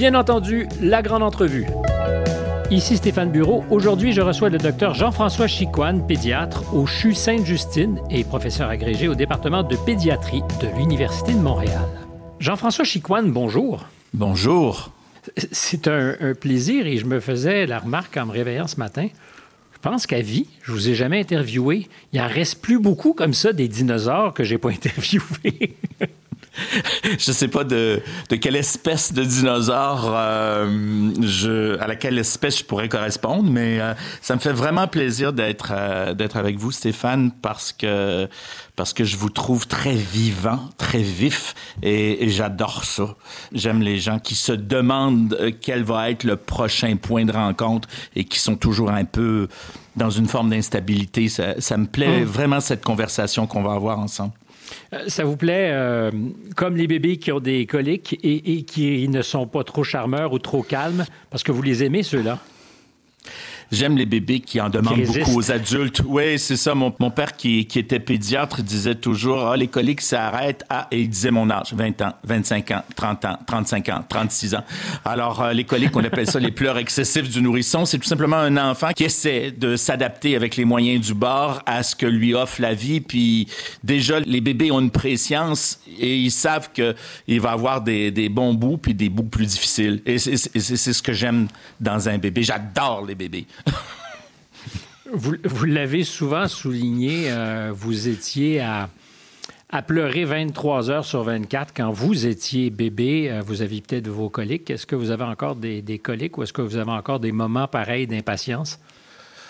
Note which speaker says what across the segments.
Speaker 1: Bien entendu, la grande entrevue. Ici Stéphane Bureau. Aujourd'hui, je reçois le docteur Jean-François Chicoine, pédiatre au CHU Sainte-Justine et professeur agrégé au département de pédiatrie de l'Université de Montréal. Jean-François Chicoine, bonjour.
Speaker 2: Bonjour.
Speaker 1: C'est un, un, plaisir et je me faisais la remarque en me réveillant ce matin. Je pense qu'à vie, je vous ai jamais interviewé. Il en reste plus beaucoup comme ça des dinosaures que j'ai pas interviewés.
Speaker 2: je sais pas de, de, quelle espèce de dinosaure euh, je, à laquelle espèce je pourrais correspondre, mais euh, ça me fait vraiment plaisir d'être euh, d'être avec vous, Stéphane, parce que parce que je vous trouve très vivant, très vif, et, et j'adore ça. J'aime les gens qui se demandent quel va être le prochain point de rencontre et qui sont toujours un peu dans une forme d'instabilité. Ça, ça, me plaît mmh. vraiment cette conversation qu'on va avoir ensemble.
Speaker 1: Ça vous plaît, euh, comme les bébés qui ont des coliques et, qui ne sont pas trop charmeurs ou trop calmes, parce que vous les aimez, ceux-là?
Speaker 2: J'aime les bébés qui en demandent qui beaucoup aux adultes. Oui, c'est ça. Mon, mon père qui, qui, était pédiatre disait toujours, ah, les coliques s'arrêtent à, et il disait mon âge, 20 ans, 25 ans, 30 ans, 35 ans, 36 ans. Alors, euh, les coliques, on appelle ça les pleurs excessifs du nourrisson. C'est tout simplement un enfant qui essaie de s'adapter avec les moyens du bord à ce que lui offre la vie. Puis, déjà, les bébés ont une préscience et ils savent qu'il va avoir des, des bons bouts puis des bouts plus difficiles. Et c'est ce que j'aime dans un bébé. J'adore les bébés.
Speaker 1: Vous, l'avez souvent souligné, euh, vous étiez à, pleurer 23 heures sur 24 quand vous étiez bébé. Euh, vous aviez peut-être vos coliques. Est-ce que vous avez encore des, des coliques ou est-ce que vous avez encore des moments pareils d'impatience?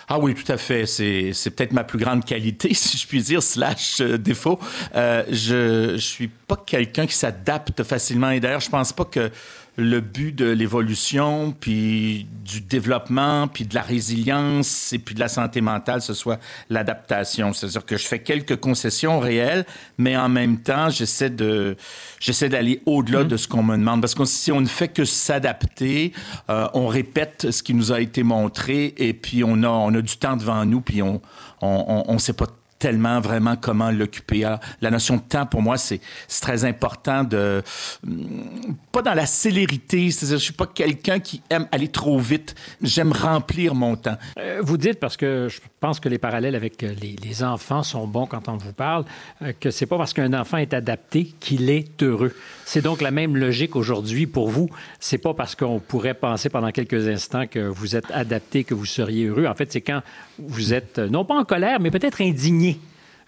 Speaker 2: Ah oui, tout à fait. C'est, peut-être ma plus grande qualité, si je puis dire, slash euh, défaut. Je, je suis pas quelqu'un qui s'adapte facilement. Et d'ailleurs, je pense pas que le but de l'évolution, puis du développement, puis de la résilience et puis de la santé mentale, ce soit l'adaptation. C'est-à-dire que je fais quelques concessions réelles, mais en même temps, j'essaie de j'essaie d'aller au-delà de ce qu'on me demande. Parce que si on ne fait que s'adapter, euh, on répète ce qui nous a été montré et puis on a on a du temps devant nous, puis on on, on, on sait pas tellement vraiment comment l'occuper. La notion de temps, pour moi, c'est très important de... Mm, pas dans la célérité, c'est-à-dire je suis pas quelqu'un qui aime aller trop vite. J'aime remplir mon temps.
Speaker 1: Euh, vous dites, parce que je pense que les parallèles avec euh, les, les enfants sont bons quand on vous parle, euh, que c'est pas parce qu'un enfant est adapté qu'il est heureux. C'est donc la même logique aujourd'hui pour vous. C'est pas parce qu'on pourrait penser pendant quelques instants que vous êtes adapté que vous seriez heureux. En fait, c'est quand vous êtes non pas en colère, mais peut-être indigné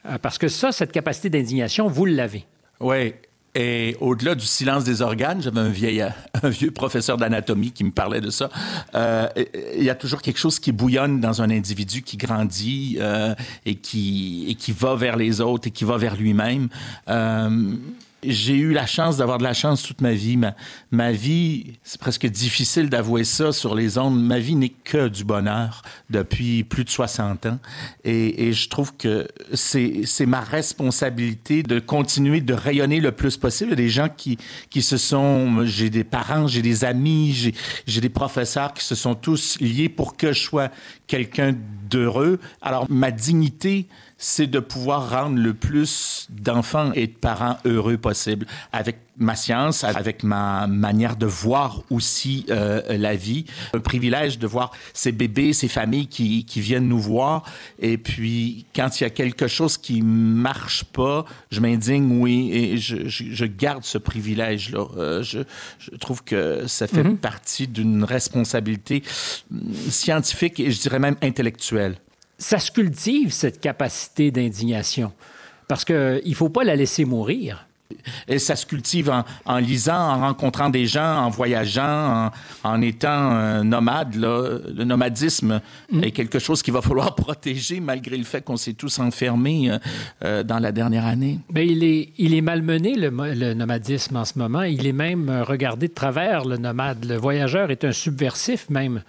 Speaker 1: euh, parce que ça, cette capacité d'indignation, vous l'avez.
Speaker 2: Oui. Et au-delà du silence des organes, j'avais un, un vieux professeur d'anatomie qui me parlait de ça. Euh, il y a toujours quelque chose qui bouillonne dans un individu qui grandit euh, et, qui, va vers les autres et qui va vers lui-même. Euh, j'ai eu la chance d'avoir de la chance toute ma vie. Ma, ma vie, c'est presque difficile d'avouer ça sur les ondes, ma vie n'est que du bonheur depuis plus de 60 ans. Et, je trouve que c'est ma responsabilité de continuer de rayonner le plus possible. Il y a des gens qui, qui se sont... J'ai des parents, j'ai des amis, j'ai des professeurs qui se sont tous liés pour que je sois quelqu'un d'heureux. Alors, ma dignité, c'est de pouvoir rendre le plus d'enfants et de parents heureux possible avec ma science, avec ma manière de voir aussi euh, la vie. Un privilège de voir ces bébés, ces familles qui, qui viennent nous voir. Et puis, quand il y a quelque chose qui marche pas, je m'indigne, oui, et je, je, je, garde ce privilège-là. Euh, je, je, trouve que ça fait mm -hmm. partie d'une responsabilité scientifique et je dirais même intellectuelle
Speaker 1: ça se cultive, cette capacité d'indignation, parce qu'il ne faut pas la laisser mourir.
Speaker 2: Et ça se cultive en, en, lisant, en rencontrant des gens, en voyageant, en, en étant euh, nomade. Là. Le nomadisme mm. est quelque chose qu'il va falloir protéger malgré le fait qu'on s'est tous enfermés euh, euh, dans la dernière année.
Speaker 1: Mais il est, il est malmené, le, le, nomadisme, en ce moment. Il est même regardé de travers, le nomade. Le voyageur est un subversif même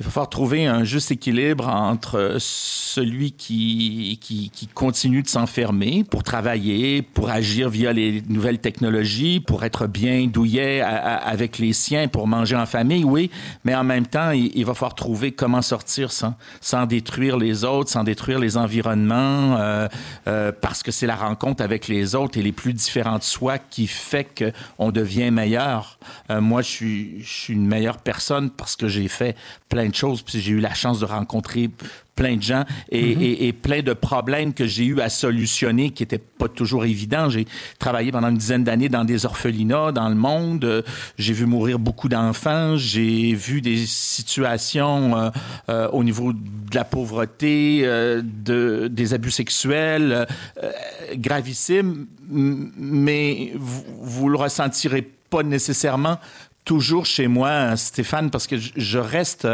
Speaker 2: il va falloir trouver un juste équilibre entre celui qui, qui, continue de s'enfermer pour travailler, pour agir via les nouvelles technologies, pour être bien douillet avec les siens, pour manger en famille, oui, mais en même temps, il, va falloir trouver comment sortir sans, sans détruire les autres, sans détruire les environnements, euh, euh, parce que c'est la rencontre avec les autres et les plus différents de soi qui fait qu'on devient meilleur. Euh, moi, je suis, je suis une meilleure personne parce que j'ai fait plein de choses, puis j'ai eu la chance de rencontrer plein de gens et, mhm. et, et plein de problèmes que j'ai eu à solutionner qui n'étaient pas toujours évidents. J'ai travaillé pendant une dizaine d'années dans des orphelinats dans le monde. J'ai vu mourir beaucoup d'enfants. J'ai vu des situations euh, euh, au niveau de la pauvreté, euh, de, des abus sexuels euh, gravissimes, mais vous, vous le ressentirez pas nécessairement toujours chez moi, Stéphane, parce que je reste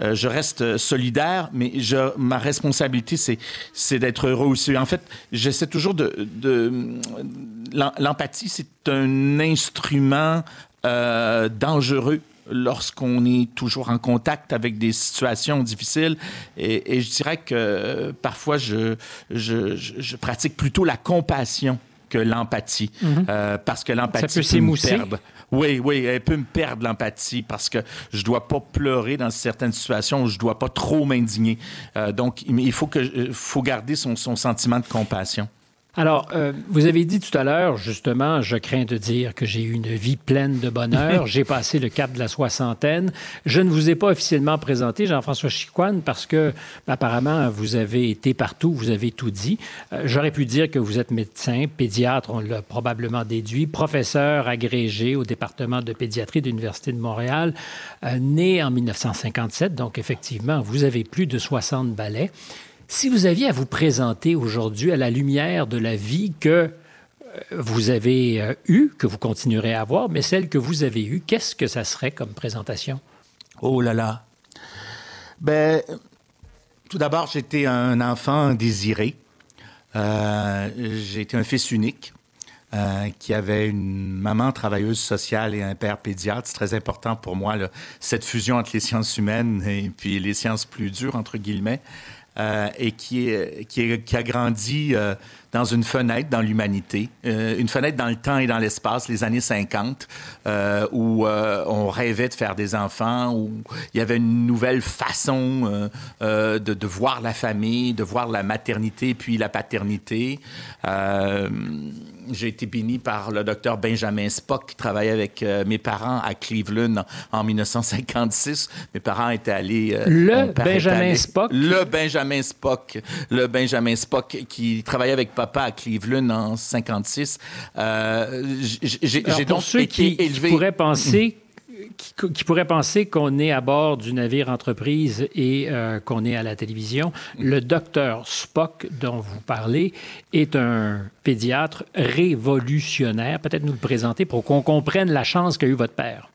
Speaker 2: euh, je reste solidaire, mais ma responsabilité, c'est, d'être heureux aussi. En fait, j'essaie toujours de... l'empathie, c'est un instrument euh, dangereux lorsqu'on est toujours en contact avec des situations difficiles. Et, je dirais que parfois, je, je, je, pratique plutôt la compassion que l'empathie. Mm-hmm. euh, parce que l'empathie
Speaker 1: peut, peut me perdre.
Speaker 2: Oui, oui, elle peut me perdre l'empathie parce que je dois pas pleurer dans certaines situations, je dois pas trop m'indigner. Euh, donc, il faut que, euh, faut garder son, son sentiment de compassion.
Speaker 1: Alors, euh, vous avez dit tout à l'heure, justement, je crains de dire que j'ai eu une vie pleine de bonheur. j'ai passé le cap de la soixantaine. Je ne vous ai pas officiellement présenté, Jean-François Chicoine, parce que, apparemment, vous avez été partout, vous avez tout dit. Euh, J'aurais pu dire que vous êtes médecin, pédiatre, on l'a probablement déduit, professeur agrégé au département de pédiatrie de l'Université de Montréal, euh, né en 1957. Donc, effectivement, vous avez plus de 60 ballets. Si vous aviez à vous présenter aujourd'hui à la lumière de la vie que euh, vous avez euh, eue, que vous continuerez à avoir, mais celle que vous avez eue, qu'est-ce que ça serait comme présentation?
Speaker 2: Oh là là. Ben, tout d'abord, j'étais un enfant désiré. Euh, j'étais un fils unique. Euh, qui avait une maman travailleuse sociale et un père pédiatre. C'est très important pour moi, cette fusion entre les sciences humaines et puis les sciences plus dures, entre guillemets et qui, est, qui, est, qui, a grandi euh, dans une fenêtre dans l'humanité, euh, une fenêtre dans le temps et dans l'espace, les années 50, euh, où euh, on rêvait de faire des enfants, où il y avait une nouvelle façon de, de, voir la famille, de voir la maternité puis la paternité. J'ai été béni par le docteur Benjamin Spock qui travaillait avec mes parents à Cleveland en, en 1956. Mes parents étaient allés...
Speaker 1: le Benjamin allé, Spock?
Speaker 2: Le Benjamin Spock. Le Benjamin Spock qui travaillait avec papa à Cleveland en 56. Euh, j'ai
Speaker 1: donc ceux été qui, élevé... Qui pourraient penser qui, qui, pourrait penser qu'on est à bord du navire entreprise et euh, qu'on est à la télévision, le docteur Spock dont vous parlez est un pédiatre révolutionnaire. Peut-être nous le présenter pour qu'on comprenne la chance qu'a eu votre père.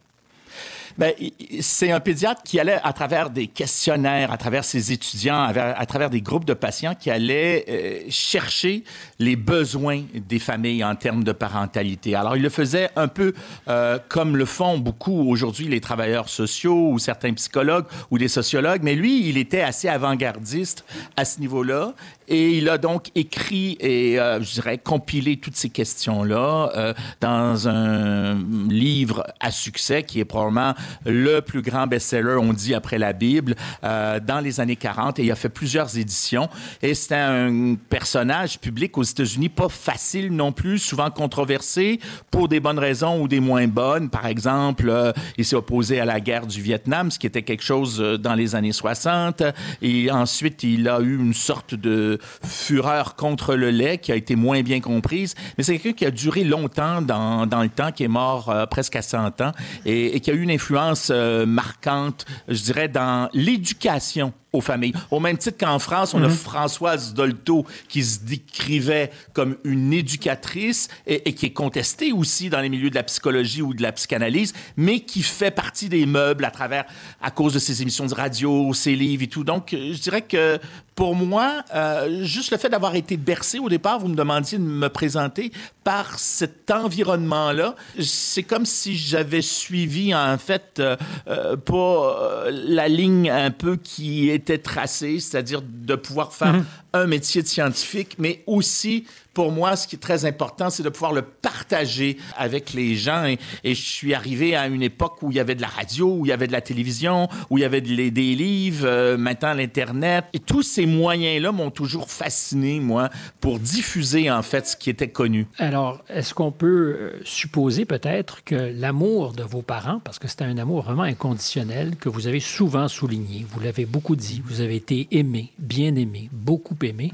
Speaker 2: Ben, c'est un pédiatre qui allait à travers des questionnaires, à travers ses étudiants, à, travers des groupes de patients qui allaient euh, chercher les besoins des familles en termes de parentalité. Alors, il le faisait un peu euh, comme le font beaucoup aujourd'hui les travailleurs sociaux ou certains psychologues ou des sociologues, mais lui, il était assez avant-gardiste à ce niveau-là et il a donc écrit et, euh, je dirais, compilé toutes ces questions-là euh, dans un livre à succès qui est probablement le plus grand best-seller, on dit, après la Bible, euh, dans les années 40. Et il a fait plusieurs éditions. Et c'est un personnage public aux États-Unis pas facile non plus, souvent controversé pour des bonnes raisons ou des moins bonnes. Par exemple, euh, il s'est opposé à la guerre du Vietnam, ce qui était quelque chose euh, dans les années 60. Et ensuite, il a eu une sorte de fureur contre le lait qui a été moins bien comprise. Mais c'est quelqu'un qui a duré longtemps dans, dans le temps, qui est mort presque à 100 ans et, qui a eu une influence euh, marquante, je dirais, dans l'éducation aux familles. Au même titre qu'en France, on a mhm. Françoise Dolto qui se décrivait comme une éducatrice et, qui est contestée aussi dans les milieux de la psychologie ou de la psychanalyse, mais qui fait partie des meubles à travers, à cause de ses émissions de radio, ses livres et tout. Donc, je dirais que pour moi, euh, juste le fait d'avoir été bercé au départ, vous me demandiez de me présenter par cet environnement-là, c'est comme si j'avais suivi en fait euh, euh, pas la ligne un peu qui était tracée, c'est-à-dire de pouvoir faire mhm. un métier de scientifique, mais aussi pour moi, ce qui est très important, c'est de pouvoir le partager avec les gens. Et, je suis arrivé à une époque où il y avait de la radio, où il y avait de la télévision, où il y avait des livres, euh, maintenant l'Internet. Et tous ces moyens-là m'ont toujours fasciné, moi, pour diffuser, en fait, ce qui était connu.
Speaker 1: Alors, est-ce qu'on peut euh, supposer peut-être que l'amour de vos parents, parce que c'était un amour vraiment inconditionnel, que vous avez souvent souligné, vous l'avez beaucoup dit, vous avez été aimé, bien aimé, beaucoup aimé,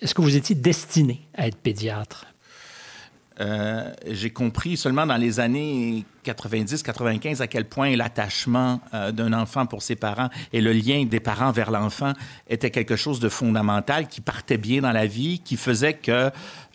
Speaker 1: est-ce que vous étiez destiné à être pédiatre?
Speaker 2: Euh, j'ai compris seulement dans les années 90-95 à quel point l'attachement euh, d'un enfant pour ses parents et le lien des parents vers l'enfant était quelque chose de fondamental qui partait bien dans la vie, qui faisait que,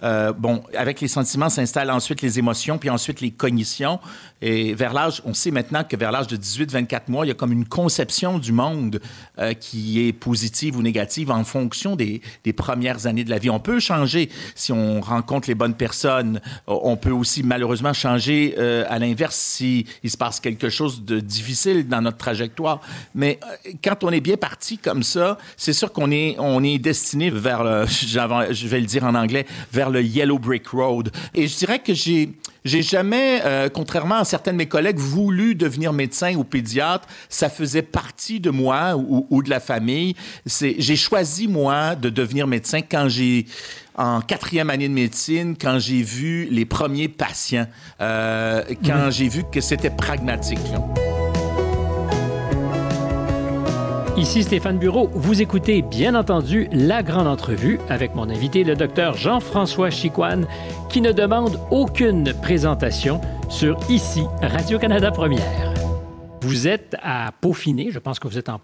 Speaker 2: euh, bon, avec les sentiments s'installent ensuite les émotions, puis ensuite les cognitions. Et vers l'âge, on sait maintenant que vers l'âge de 18-24 mois, il y a comme une conception du monde euh, qui est positive ou négative en fonction des, premières années de la vie. On peut changer si on rencontre les bonnes personnes. On peut aussi malheureusement changer à l'inverse s'il se passe quelque chose de difficile dans notre trajectoire. Mais euh, quand on est bien parti comme ça, c'est sûr qu'on est, on est destiné vers le, je vais le dire en anglais, vers le Yellow Brick Road. Et je dirais que j'ai, j'ai jamais, euh, contrairement à certains de mes collègues, voulu devenir médecin ou pédiatre. Ça faisait partie de moi ou, ou de la famille. J'ai choisi, moi, de devenir médecin quand j'ai en quatrième année de médecine quand j'ai vu les premiers patients, euh, quand j'ai vu que c'était pragmatique.
Speaker 1: Ici Stéphane Bureau, vous écoutez bien entendu la grande entrevue avec mon invité, le docteur Jean-François Chicoine, qui ne demande aucune présentation sur ici Radio-Canada Première. Vous êtes à peaufiner, je pense que vous êtes en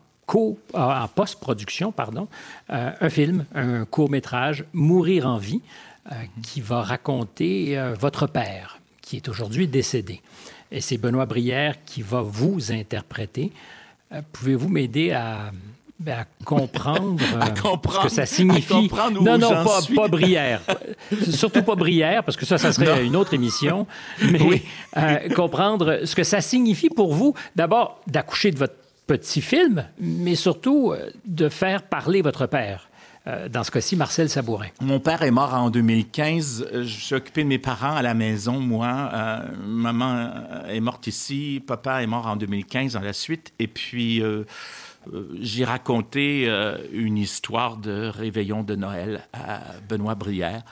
Speaker 1: en post-production, pardon, euh, un film, un court-métrage, Mourir en vie, euh, qui va raconter euh, votre père, qui est aujourd'hui décédé. Et c'est Benoît Brière qui va vous interpréter. Pouvez-vous m'aider à, ben, comprendre, ce que ça signifie? non, non, pas, pas, Brière. Surtout pas Brière, parce que ça, ça serait une autre émission. Mais comprendre ce que ça signifie pour vous, d'abord, d'accoucher de votre petit film, mais surtout euh, de faire parler votre père. Euh, dans ce cas-ci, Marcel Sabourin.
Speaker 2: Mon père est mort en 2015. Je suis occupé de mes parents à la maison, moi. Euh, maman est morte ici. Papa est mort en 2015 dans la suite. Et puis, j'ai raconté une histoire de réveillon de Noël à Benoît Brière.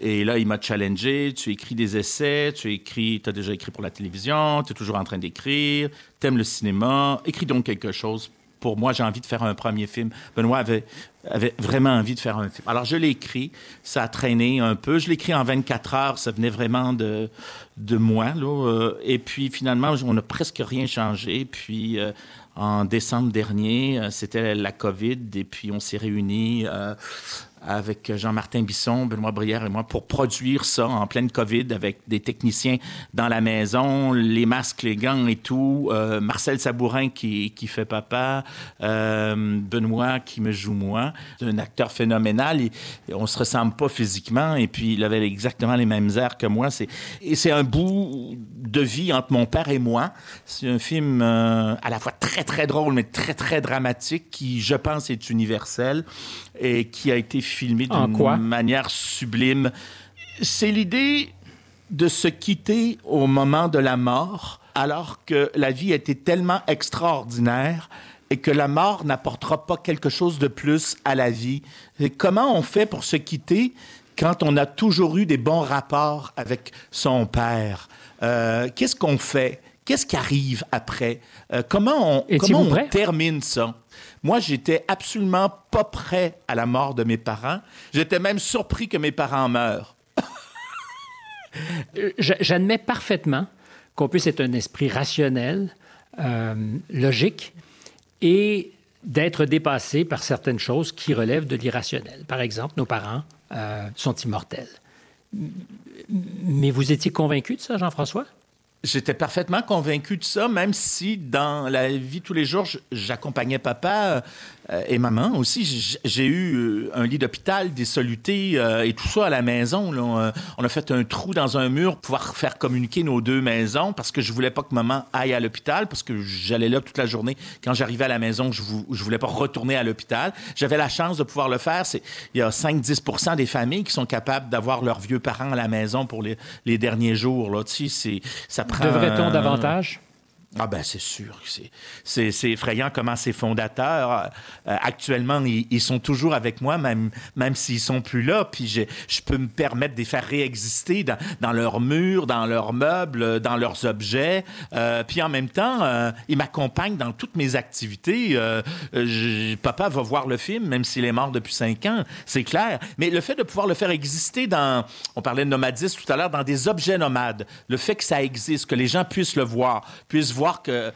Speaker 2: Et là, il m'a challengé. Tu écris des essais, tu écris, as déjà écrit pour la télévision, tu es toujours en train d'écrire, tu aimes le cinéma. Écris donc quelque chose. Pour moi, j'ai envie de faire un premier film. Benoît avait, avait vraiment envie de faire un film. Alors, je l'ai écrit. Ça a traîné un peu. Je l'ai écrit en 24 heures. Ça venait vraiment de, de moi. Là. Euh, et puis, finalement, on n'a presque rien changé. Puis, euh, en décembre dernier, euh, c'était la COVID. Et puis, on s'est réunis avec Jean-Martin Bisson, Benoît Brière et moi pour produire ça en pleine COVID avec des techniciens dans la maison, les masques, les gants et tout. Euh, Marcel Sabourin qui, qui fait papa, euh, Benoît qui me joue moi. un acteur phénoménal. Et, on se ressemble pas physiquement et puis il avait exactement les mêmes airs que moi. Et c'est un bout de vie entre mon père et moi. C'est un film euh, à la fois très, très drôle, mais très, très dramatique qui, je pense, est universel et qui a été filmé d'une manière sublime. C'est l'idée de se quitter au moment de la mort, alors que la vie était tellement extraordinaire et que la mort n'apportera pas quelque chose de plus à la vie. comment on fait pour se quitter quand on a toujours eu des bons rapports avec son père? Euh, qu'est-ce qu'on fait? Qu'est-ce qui arrive après? Euh, comment on, comment on termine ça? Moi, j'étais absolument pas prêt à la mort de mes parents. J'étais même surpris que mes parents meurent.
Speaker 1: Euh, j'admets parfaitement qu'on puisse être un esprit rationnel, euh, logique, et d'être dépassés par certaines choses qui relèvent de l'irrationnel. Par exemple, nos parents euh, sont immortels. Mais vous étiez convaincu de ça, Jean-François?
Speaker 2: J'étais parfaitement convaincu de ça, même si dans la vie tous les jours, j'accompagnais papa euh, et maman aussi. J'ai eu euh, un lit d'hôpital, des solutés euh, et tout ça à la maison. Là. On a fait un trou dans un mur pour pouvoir faire communiquer nos deux maisons parce que je voulais pas que maman aille à l'hôpital parce que j'allais là toute la journée. Quand j'arrivais à la maison, je, je voulais pas retourner à l'hôpital. J'avais la chance de pouvoir le faire. Il y a 5-10% des familles qui sont capables d'avoir leurs vieux parents à la maison pour les, les derniers jours. Là. Tu sais, ça prend...
Speaker 1: Devrait-on davantage?
Speaker 2: Ah ben c'est sûr, c'est effrayant comment ces fondateurs, euh, actuellement, ils, sont toujours avec moi, même, même s'ils sont plus là, puis je, je, peux me permettre de les faire réexister dans, leurs murs, dans leurs meubles, dans leurs objets, euh, puis en même temps, euh, ils m'accompagnent dans toutes mes activités. papa va voir le film, même s'il est mort depuis cinq ans, c'est clair, mais le fait de pouvoir le faire exister dans, on parlait de nomadisme tout à l'heure, dans des objets nomades, le fait que ça existe, que les gens puissent le voir, puissent voir que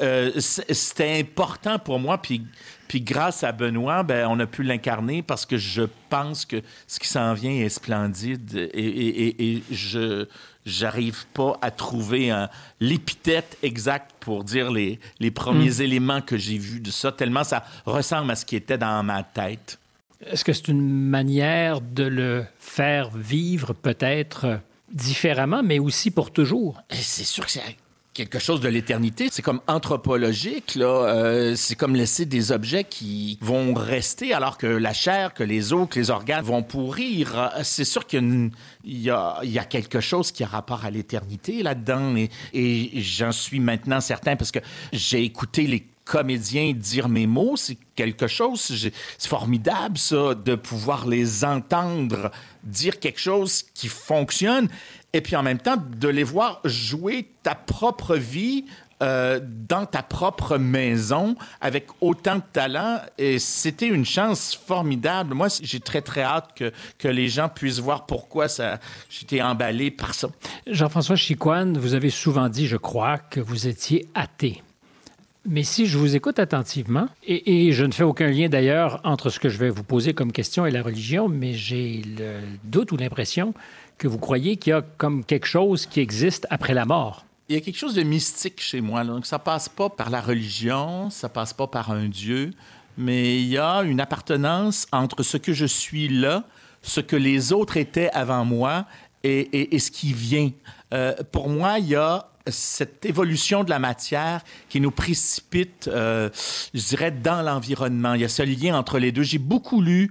Speaker 2: euh, c'était important pour moi. Puis, puis grâce à Benoît, ben, on a pu l'incarner parce que je pense que ce qui s'en vient est splendide et, et, je j'arrive pas à trouver l'épithète exacte pour dire les, les premiers hmm. éléments que j'ai vus de ça, tellement ça ressemble à ce qui était dans ma tête.
Speaker 1: Est-ce que c'est une manière de le faire vivre peut-être différemment, mais aussi pour toujours?
Speaker 2: C'est sûr que c'est quelque chose de l'éternité. C'est comme anthropologique, là. Euh, c'est comme laisser des objets qui vont rester alors que la chair, que les os, que les organes vont pourrir. C'est sûr qu'il y, a, quelque chose qui a rapport à l'éternité là-dedans. Et, et j'en suis maintenant certain parce que j'ai écouté les comédiens dire mes mots, c'est quelque chose, c'est formidable ça, de pouvoir les entendre dire quelque chose qui fonctionne et puis en même temps de les voir jouer ta propre vie euh, dans ta propre maison avec autant de talent. Et c'était une chance formidable. Moi, j'ai très, très hâte que, que les gens puissent voir pourquoi ça, j'étais emballé par ça.
Speaker 1: Jean-François Chicoine, vous avez souvent dit, je crois, que vous étiez athée. Mais si je vous écoute attentivement, et, je ne fais aucun lien d'ailleurs entre ce que je vais vous poser comme question et la religion, mais j'ai le doute ou l'impression que vous croyez qu'il y a comme quelque chose qui existe après la mort.
Speaker 2: Il y a quelque chose de mystique chez moi. Donc, ça passe pas par la religion, ça passe pas par un Dieu, mais il y a une appartenance entre ce que je suis là, ce que les autres étaient avant moi et, et, ce qui vient. Euh, pour moi, il y a cette évolution de la matière qui nous précipite, euh, je dirais, dans l'environnement. Il y a ce lien entre les deux. J'ai beaucoup lu,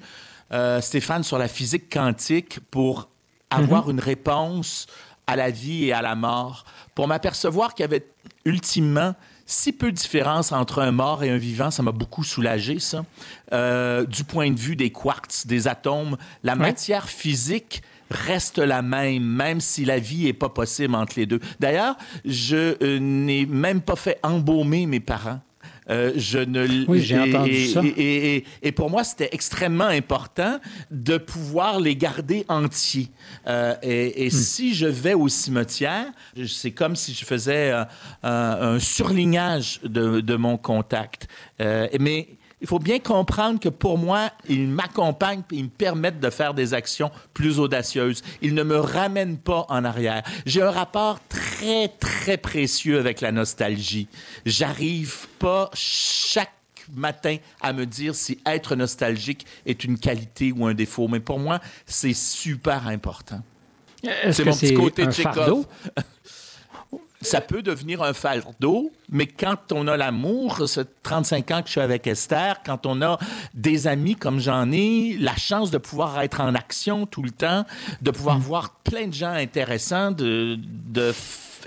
Speaker 2: euh, Stéphane, sur la physique quantique pour avoir mhm. une réponse à la vie et à la mort, pour m'apercevoir qu'il y avait ultimement si peu de différence entre un mort et un vivant, ça m'a beaucoup soulagé, ça. Euh, du point de vue des quarks, des atomes, la matière physique reste la même, même si la vie n'est pas possible entre les deux. D'ailleurs, je euh, n'ai même pas fait embaumer mes parents.
Speaker 1: Euh, je ne oui, j'ai entendu ça.
Speaker 2: Et, et, pour moi, c'était extrêmement important de pouvoir les garder entiers. Euh, et, hmm. si je vais au cimetière, c'est comme si je faisais un surlignage de, de mon contact. mais il faut bien comprendre que pour moi, ils m'accompagnent et ils me permettent de faire des actions plus audacieuses. Ils ne me ramènent pas en arrière. J'ai un rapport très, très précieux avec la nostalgie. J'arrive pas chaque matin à me dire si être nostalgique est une qualité ou un défaut. Mais pour moi, c'est super important.
Speaker 1: C'est mon petit côté Tchekhov.
Speaker 2: ça peut devenir un fardeau, mais quand on a l'amour, c'est 35 ans que je suis avec Esther, quand on a des amis comme j'en ai, la chance de pouvoir être en action tout le temps, de pouvoir mm. voir plein de gens intéressants, de, de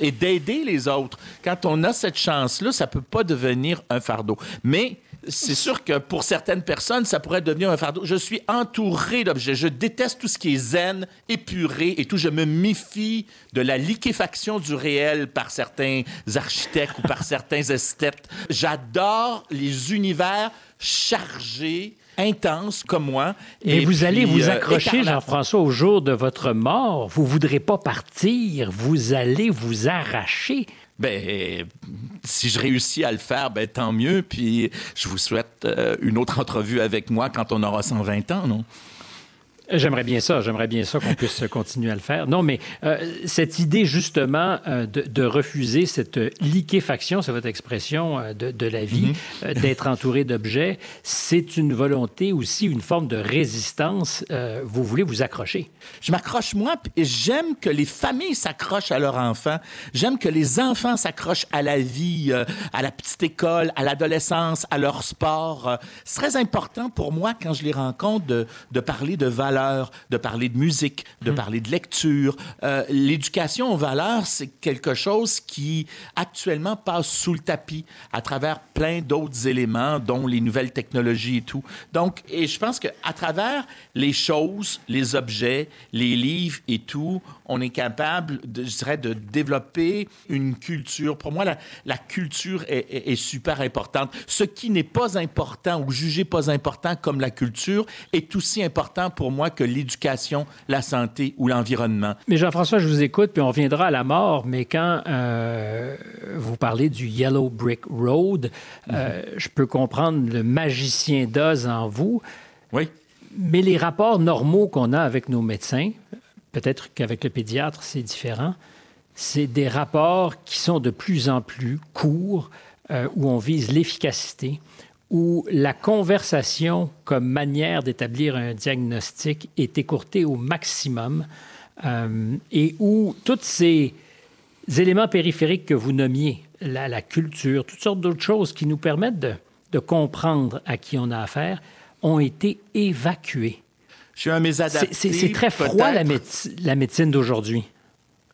Speaker 2: et d'aider les autres. Quand on a cette chance-là, ça peut pas devenir un fardeau. Mais c'est sûr que pour certaines personnes, ça pourrait devenir un fardeau. Je suis entouré d'objets. Je déteste tout ce qui est zen, épuré et tout. Je me méfie de la liquéfaction du réel par certains architectes ou par certains esthètes. J'adore les univers chargés intenses comme moi.
Speaker 1: Et vous allez vous euh, accrocher, Jean-François, au jour de votre mort. Vous voudrez pas partir. Vous allez vous arracher
Speaker 2: ben, si je réussis à le faire, ben, tant mieux. Puis je vous souhaite euh, une autre entrevue avec moi quand on aura 120 ans, non?
Speaker 1: J'aimerais bien ça, j'aimerais bien ça qu'on puisse continuer à le faire. Non, mais euh, cette idée justement euh, de, refuser cette liquéfaction, c'est votre expression, euh, de, la vie, mhm. d'être entouré d'objets, c'est une volonté aussi, une forme de résistance. vous voulez vous accrocher.
Speaker 2: Je m'accroche moi et j'aime que les familles s'accrochent à leurs enfants. J'aime que les enfants s'accrochent à la vie, à la petite école, à l'adolescence, à leur sport. c'est très important pour moi quand je les rencontre de, de parler de valeurs de parler de musique, de hmm. parler de lecture. Euh, l'éducation aux valeurs, c'est quelque chose qui actuellement passe sous le tapis à travers plein d'autres éléments, dont les nouvelles technologies et tout. Donc, et je pense qu'à travers les choses, les objets, les livres et tout, on est capable, de, je dirais, de développer une culture. Pour moi, la, culture est, est, super importante. Ce qui n'est pas important ou jugé pas important comme la culture est aussi important pour moi que l'éducation, la santé ou l'environnement.
Speaker 1: Mais Jean-François, je vous écoute, puis on reviendra à la mort, mais quand euh, vous parlez du Yellow Brick Road, euh, mhm. je peux comprendre le magicien d'Oz en vous.
Speaker 2: Oui.
Speaker 1: Mais les rapports normaux qu'on a avec nos médecins, peut-être qu'avec le pédiatre, c'est différent, c'est des rapports qui sont de plus en plus courts, euh, où on vise l'efficacité, où la conversation comme manière d'établir un diagnostic est écourtée au maximum euh, et où tous ces éléments périphériques que vous nommiez, la, culture, toutes sortes d'autres choses qui nous permettent de, comprendre à qui on a affaire, ont été évacués.
Speaker 2: Je suis un
Speaker 1: C'est très froid, la, la médecine d'aujourd'hui.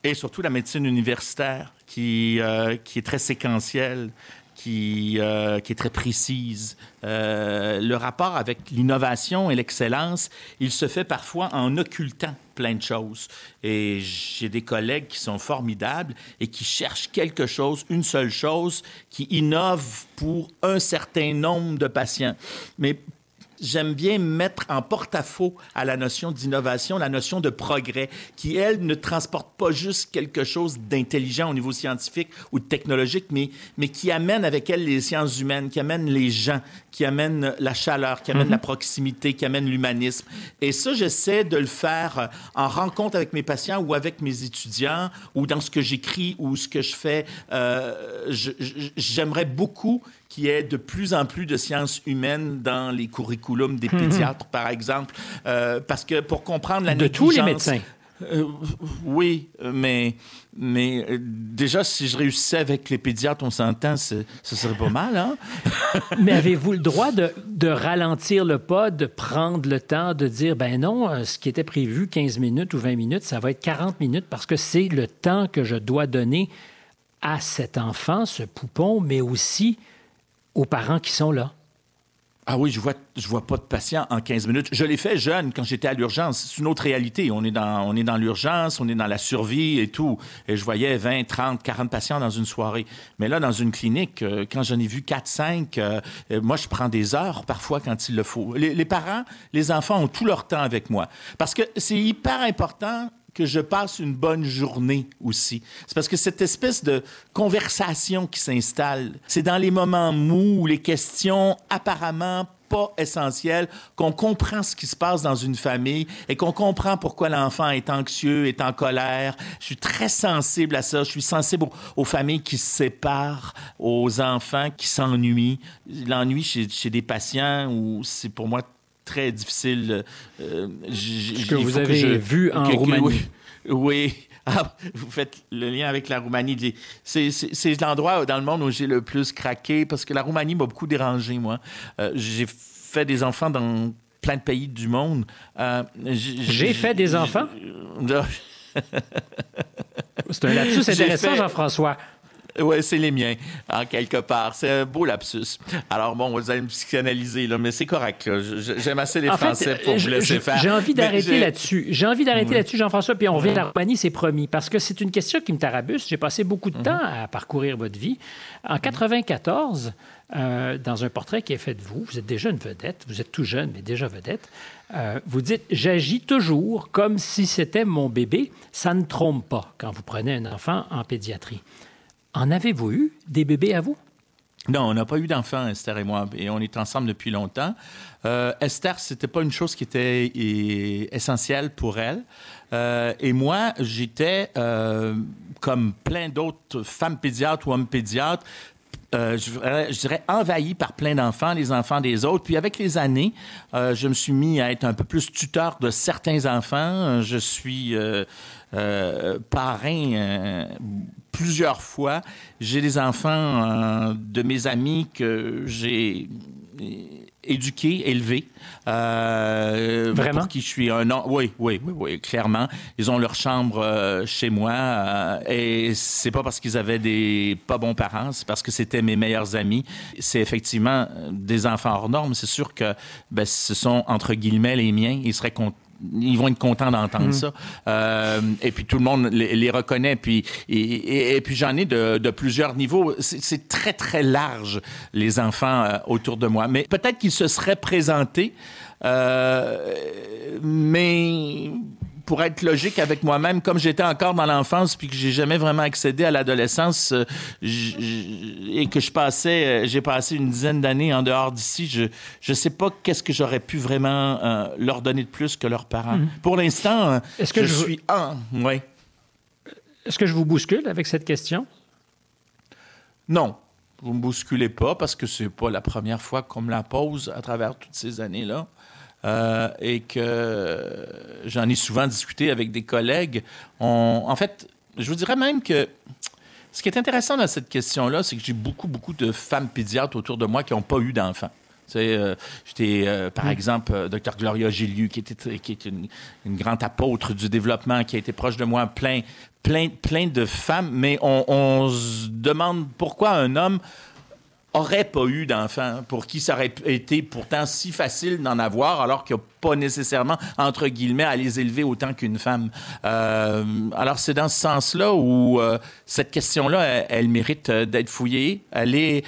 Speaker 2: Et surtout la médecine universitaire, qui, euh, qui est très séquentielle, qui, euh, qui est très précise. Euh, le rapport avec l'innovation et l'excellence, il se fait parfois en occultant plein de choses. Et j'ai des collègues qui sont formidables et qui cherchent quelque chose, une seule chose, qui innove pour un certain nombre de patients. Mais j'aime bien mettre en porte-à-faux à la notion d'innovation, la notion de progrès, qui, elle, ne transporte pas juste quelque chose d'intelligent au niveau scientifique ou technologique, mais, mais qui amène avec elle les sciences humaines, qui amène les gens, qui amène la chaleur, qui amène la mhm. proximité, qui amène l'humanisme. Et ça, j'essaie de le faire en rencontre avec mes patients ou avec mes étudiants ou dans ce que j'écris ou ce que je fais. Euh, j'aimerais beaucoup qu'il y ait de plus en plus de sciences humaines dans les curriculums des mhm. pédiatres, par exemple, euh, parce que pour comprendre la
Speaker 1: de tous les médecins.
Speaker 2: Euh, oui, mais, mais euh, déjà, si je réussissais avec les pédiatres, on s'entend, ce serait pas mal. Hein?
Speaker 1: mais avez-vous le droit de, de, ralentir le pas, de prendre le temps, de dire, ben non, ce qui était prévu 15 minutes ou 20 minutes, ça va être 40 minutes parce que c'est le temps que je dois donner à cet enfant, ce poupon, mais aussi aux parents qui sont là?
Speaker 2: Ah oui, je vois, je vois pas de patient en 15 minutes. Je l'ai fait jeune quand j'étais à l'urgence. C'est une autre réalité. On est dans, on est dans l'urgence, on est dans la survie et tout. Et je voyais 20, 30, 40 patients dans une soirée. Mais là, dans une clinique, euh, quand j'en ai vu 4, 5, euh, euh, moi, je prends des heures parfois quand il le faut. Les, les parents, les enfants ont tout leur temps avec moi. Parce que c'est hyper important que je passe une bonne journée aussi. C'est parce que cette espèce de conversation qui s'installe, c'est dans les moments mous les questions apparemment pas essentielles, qu'on comprend ce qui se passe dans une famille et qu'on comprend pourquoi l'enfant est anxieux, est en colère. Je suis très sensible à ça. Je suis sensible aux, familles qui se séparent, aux enfants qui s'ennuient. L'ennui chez, chez des patients c'est pour moi très difficile.
Speaker 1: Euh, que vous avez vu en Roumanie.
Speaker 2: Oui. Ah, vous faites le lien avec la Roumanie. C'est l'endroit dans le monde où j'ai le plus craqué parce que la Roumanie m'a beaucoup dérangé, moi. Euh, j'ai fait des enfants dans plein de pays du monde.
Speaker 1: Euh, j'ai fait des enfants? C'est un lapsus intéressant, Jean-François.
Speaker 2: Oui, c'est les miens, en quelque part. C'est un beau lapsus. Alors, bon, vous allez me psychanalyser, là, mais c'est correct. J'aime assez les Français pour vous laisser faire.
Speaker 1: J'ai envie d'arrêter là-dessus. J'ai envie d'arrêter là-dessus, Jean-François, puis on revient à la Roumanie, c'est promis, parce que c'est une question qui me tarabusse. J'ai passé beaucoup de mhm. temps à parcourir votre vie. En 94, euh, dans un portrait qui est fait de vous, vous êtes déjà une vedette, vous êtes tout jeune, mais déjà vedette, euh, vous dites J'agis toujours comme si c'était mon bébé. Ça ne trompe pas quand vous prenez un enfant en pédiatrie. En avez-vous eu des bébés à vous?
Speaker 2: Non, on n'a pas eu d'enfants, Esther et moi, et on est ensemble depuis longtemps. Euh, Esther, c'était pas une chose qui était essentielle pour elle. Euh, et moi, j'étais, euh, comme plein d'autres femmes pédiatres ou hommes pédiatres, euh, je, dirais, envahi par plein d'enfants, les enfants des autres. Puis avec les années, euh, je me suis mis à être un peu plus tuteur de certains enfants. Je suis euh, parrain plusieurs fois. J'ai des enfants de mes amis que j'ai éduqués, élevés.
Speaker 1: Euh, Vraiment?
Speaker 2: Pour qui je suis un an. Oui, oui, oui, oui, clairement. Ils ont leur chambre euh, chez moi euh, et c'est pas parce qu'ils avaient des pas bons parents, c'est parce que c'était mes meilleurs amis. C'est effectivement des enfants hors normes. C'est sûr que ben, ce sont entre guillemets les miens. Ils seraient contents ils vont être contents d'entendre mm. ça. Euh, et puis tout le monde les, reconnaît. Puis et, puis j'en ai de, plusieurs niveaux. C'est très très large les enfants euh, autour de moi. Mais peut-être qu'ils se seraient présentés, euh, mais pour être logique avec moi-même, comme j'étais encore dans l'enfance puis que j'ai jamais vraiment accédé à l'adolescence euh, et que je passais, euh, j'ai passé une dizaine d'années en dehors d'ici, je je sais pas qu'est-ce que j'aurais pu vraiment euh, leur donner de plus que leurs parents. Mhm. Pour l'instant, est-ce que je, suis un, oui.
Speaker 1: Est-ce que je vous bouscule avec cette question?
Speaker 2: Non, vous me bousculez pas parce que c'est pas la première fois qu'on me la pose à travers toutes ces années-là. Euh, et que j'en ai souvent discuté avec des collègues. en fait, je vous dirais même que ce qui est intéressant dans cette question-là, c'est que j'ai beaucoup, beaucoup de femmes pédiatres autour de moi qui n'ont pas eu d'enfants. Euh, j'étais, euh, par mm. exemple, Dr. Gloria Gillieu, qui, était, qui est une, grande apôtre du développement, qui a été proche de moi, plein, plein, plein de femmes, mais on, on se demande pourquoi un homme aurait pas eu d'enfants, pour qui ça aurait été pourtant si facile d'en avoir, alors qu'il n'y a pas nécessairement, entre guillemets, à les élever autant qu'une femme. Euh, alors, c'est dans ce sens-là où euh, cette question-là, elle, mérite euh, d'être fouillée. Elle est,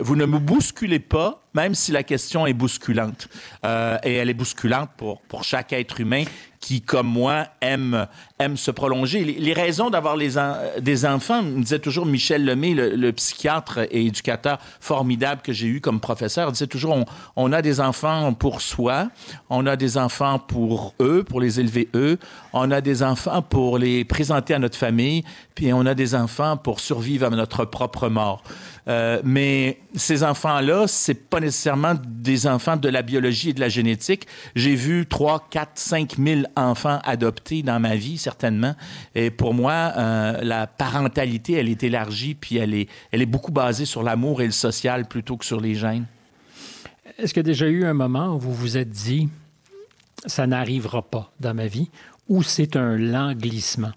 Speaker 2: vous ne me bousculez pas, même si la question est bousculante. et elle est bousculante pour, pour chaque être humain qui, comme moi, aime, aime se prolonger. Les, raisons d'avoir des enfants, me disait toujours Michel Lemay, le, psychiatre et éducateur formidable que j'ai eu comme professeur, disait toujours on, on, a des enfants pour soi, on a des enfants pour eux, pour les élever eux, on a des enfants pour les présenter à notre famille, puis on a des enfants pour survivre à notre propre mort. Euh, mais ces enfants-là, c'est pas nécessairement des enfants de la biologie et de la génétique. J'ai vu 3, 4, 5 000 enfants adoptés dans ma vie, certainement. Et pour moi, euh, la parentalité, elle est élargie, puis elle est, elle est beaucoup basée sur l'amour et le social plutôt que sur les gènes.
Speaker 1: Est-ce qu'il y a déjà eu un moment où vous vous êtes dit, ça n'arrivera pas dans ma vie, ou c'est un lent glissement?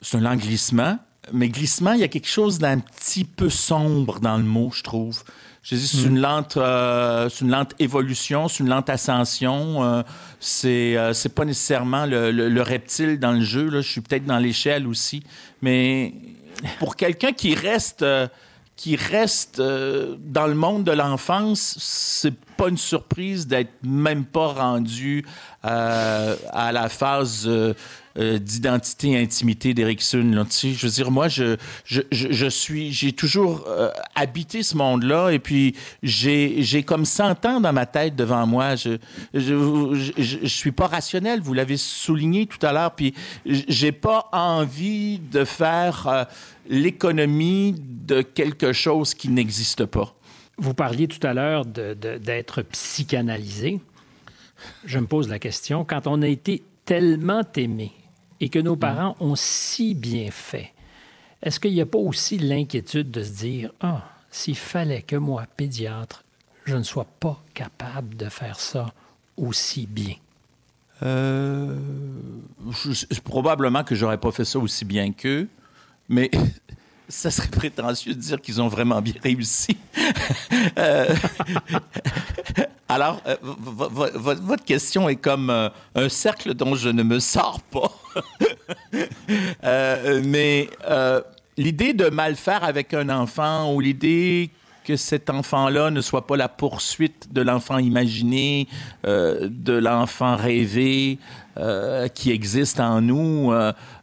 Speaker 2: C'est un lent glissement mais glissement, il y a quelque chose d'un petit peu sombre dans le mot, je trouve. Je dis, c'est une hmm. lente, euh, c'est une lente évolution, c'est une lente ascension. Euh, c'est, euh, c'est pas nécessairement le, le, reptile dans le jeu. Là. Je suis peut-être dans l'échelle aussi, mais pour quelqu'un qui reste, qui reste dans le monde de l'enfance, c'est pas une surprise d'être même pas rendu à la phase euh, d'identité et intimité d'Erickson. Je veux dire, moi, je, je, je, suis, j'ai toujours euh, habité ce monde-là et puis j'ai, comme 100 ans dans ma tête devant moi. Je, je, je, suis pas rationnel, vous l'avez souligné tout à l'heure, puis j'ai pas envie de faire euh, l'économie de quelque chose qui n'existe pas.
Speaker 1: Vous parliez tout à l'heure d'être psychanalysé. Je me pose la question, quand on a été tellement aimé, et que nos parents ont si bien fait, est-ce qu'il n'y a pas aussi l'inquiétude de se dire, ah, s'il fallait que moi, pédiatre, je ne sois pas capable de faire ça aussi bien?
Speaker 2: Euh, probablement que j'aurais pas fait ça aussi bien qu'eux, mais ça serait prétentieux de dire qu'ils ont vraiment bien réussi. Euh, alors, euh, votre question est comme euh, un cercle dont je ne me sors pas. mais l'idée de mal faire avec un enfant ou l'idée que cet enfant-là ne soit pas la poursuite de l'enfant imaginé, de l'enfant rêvé, qui existent en nous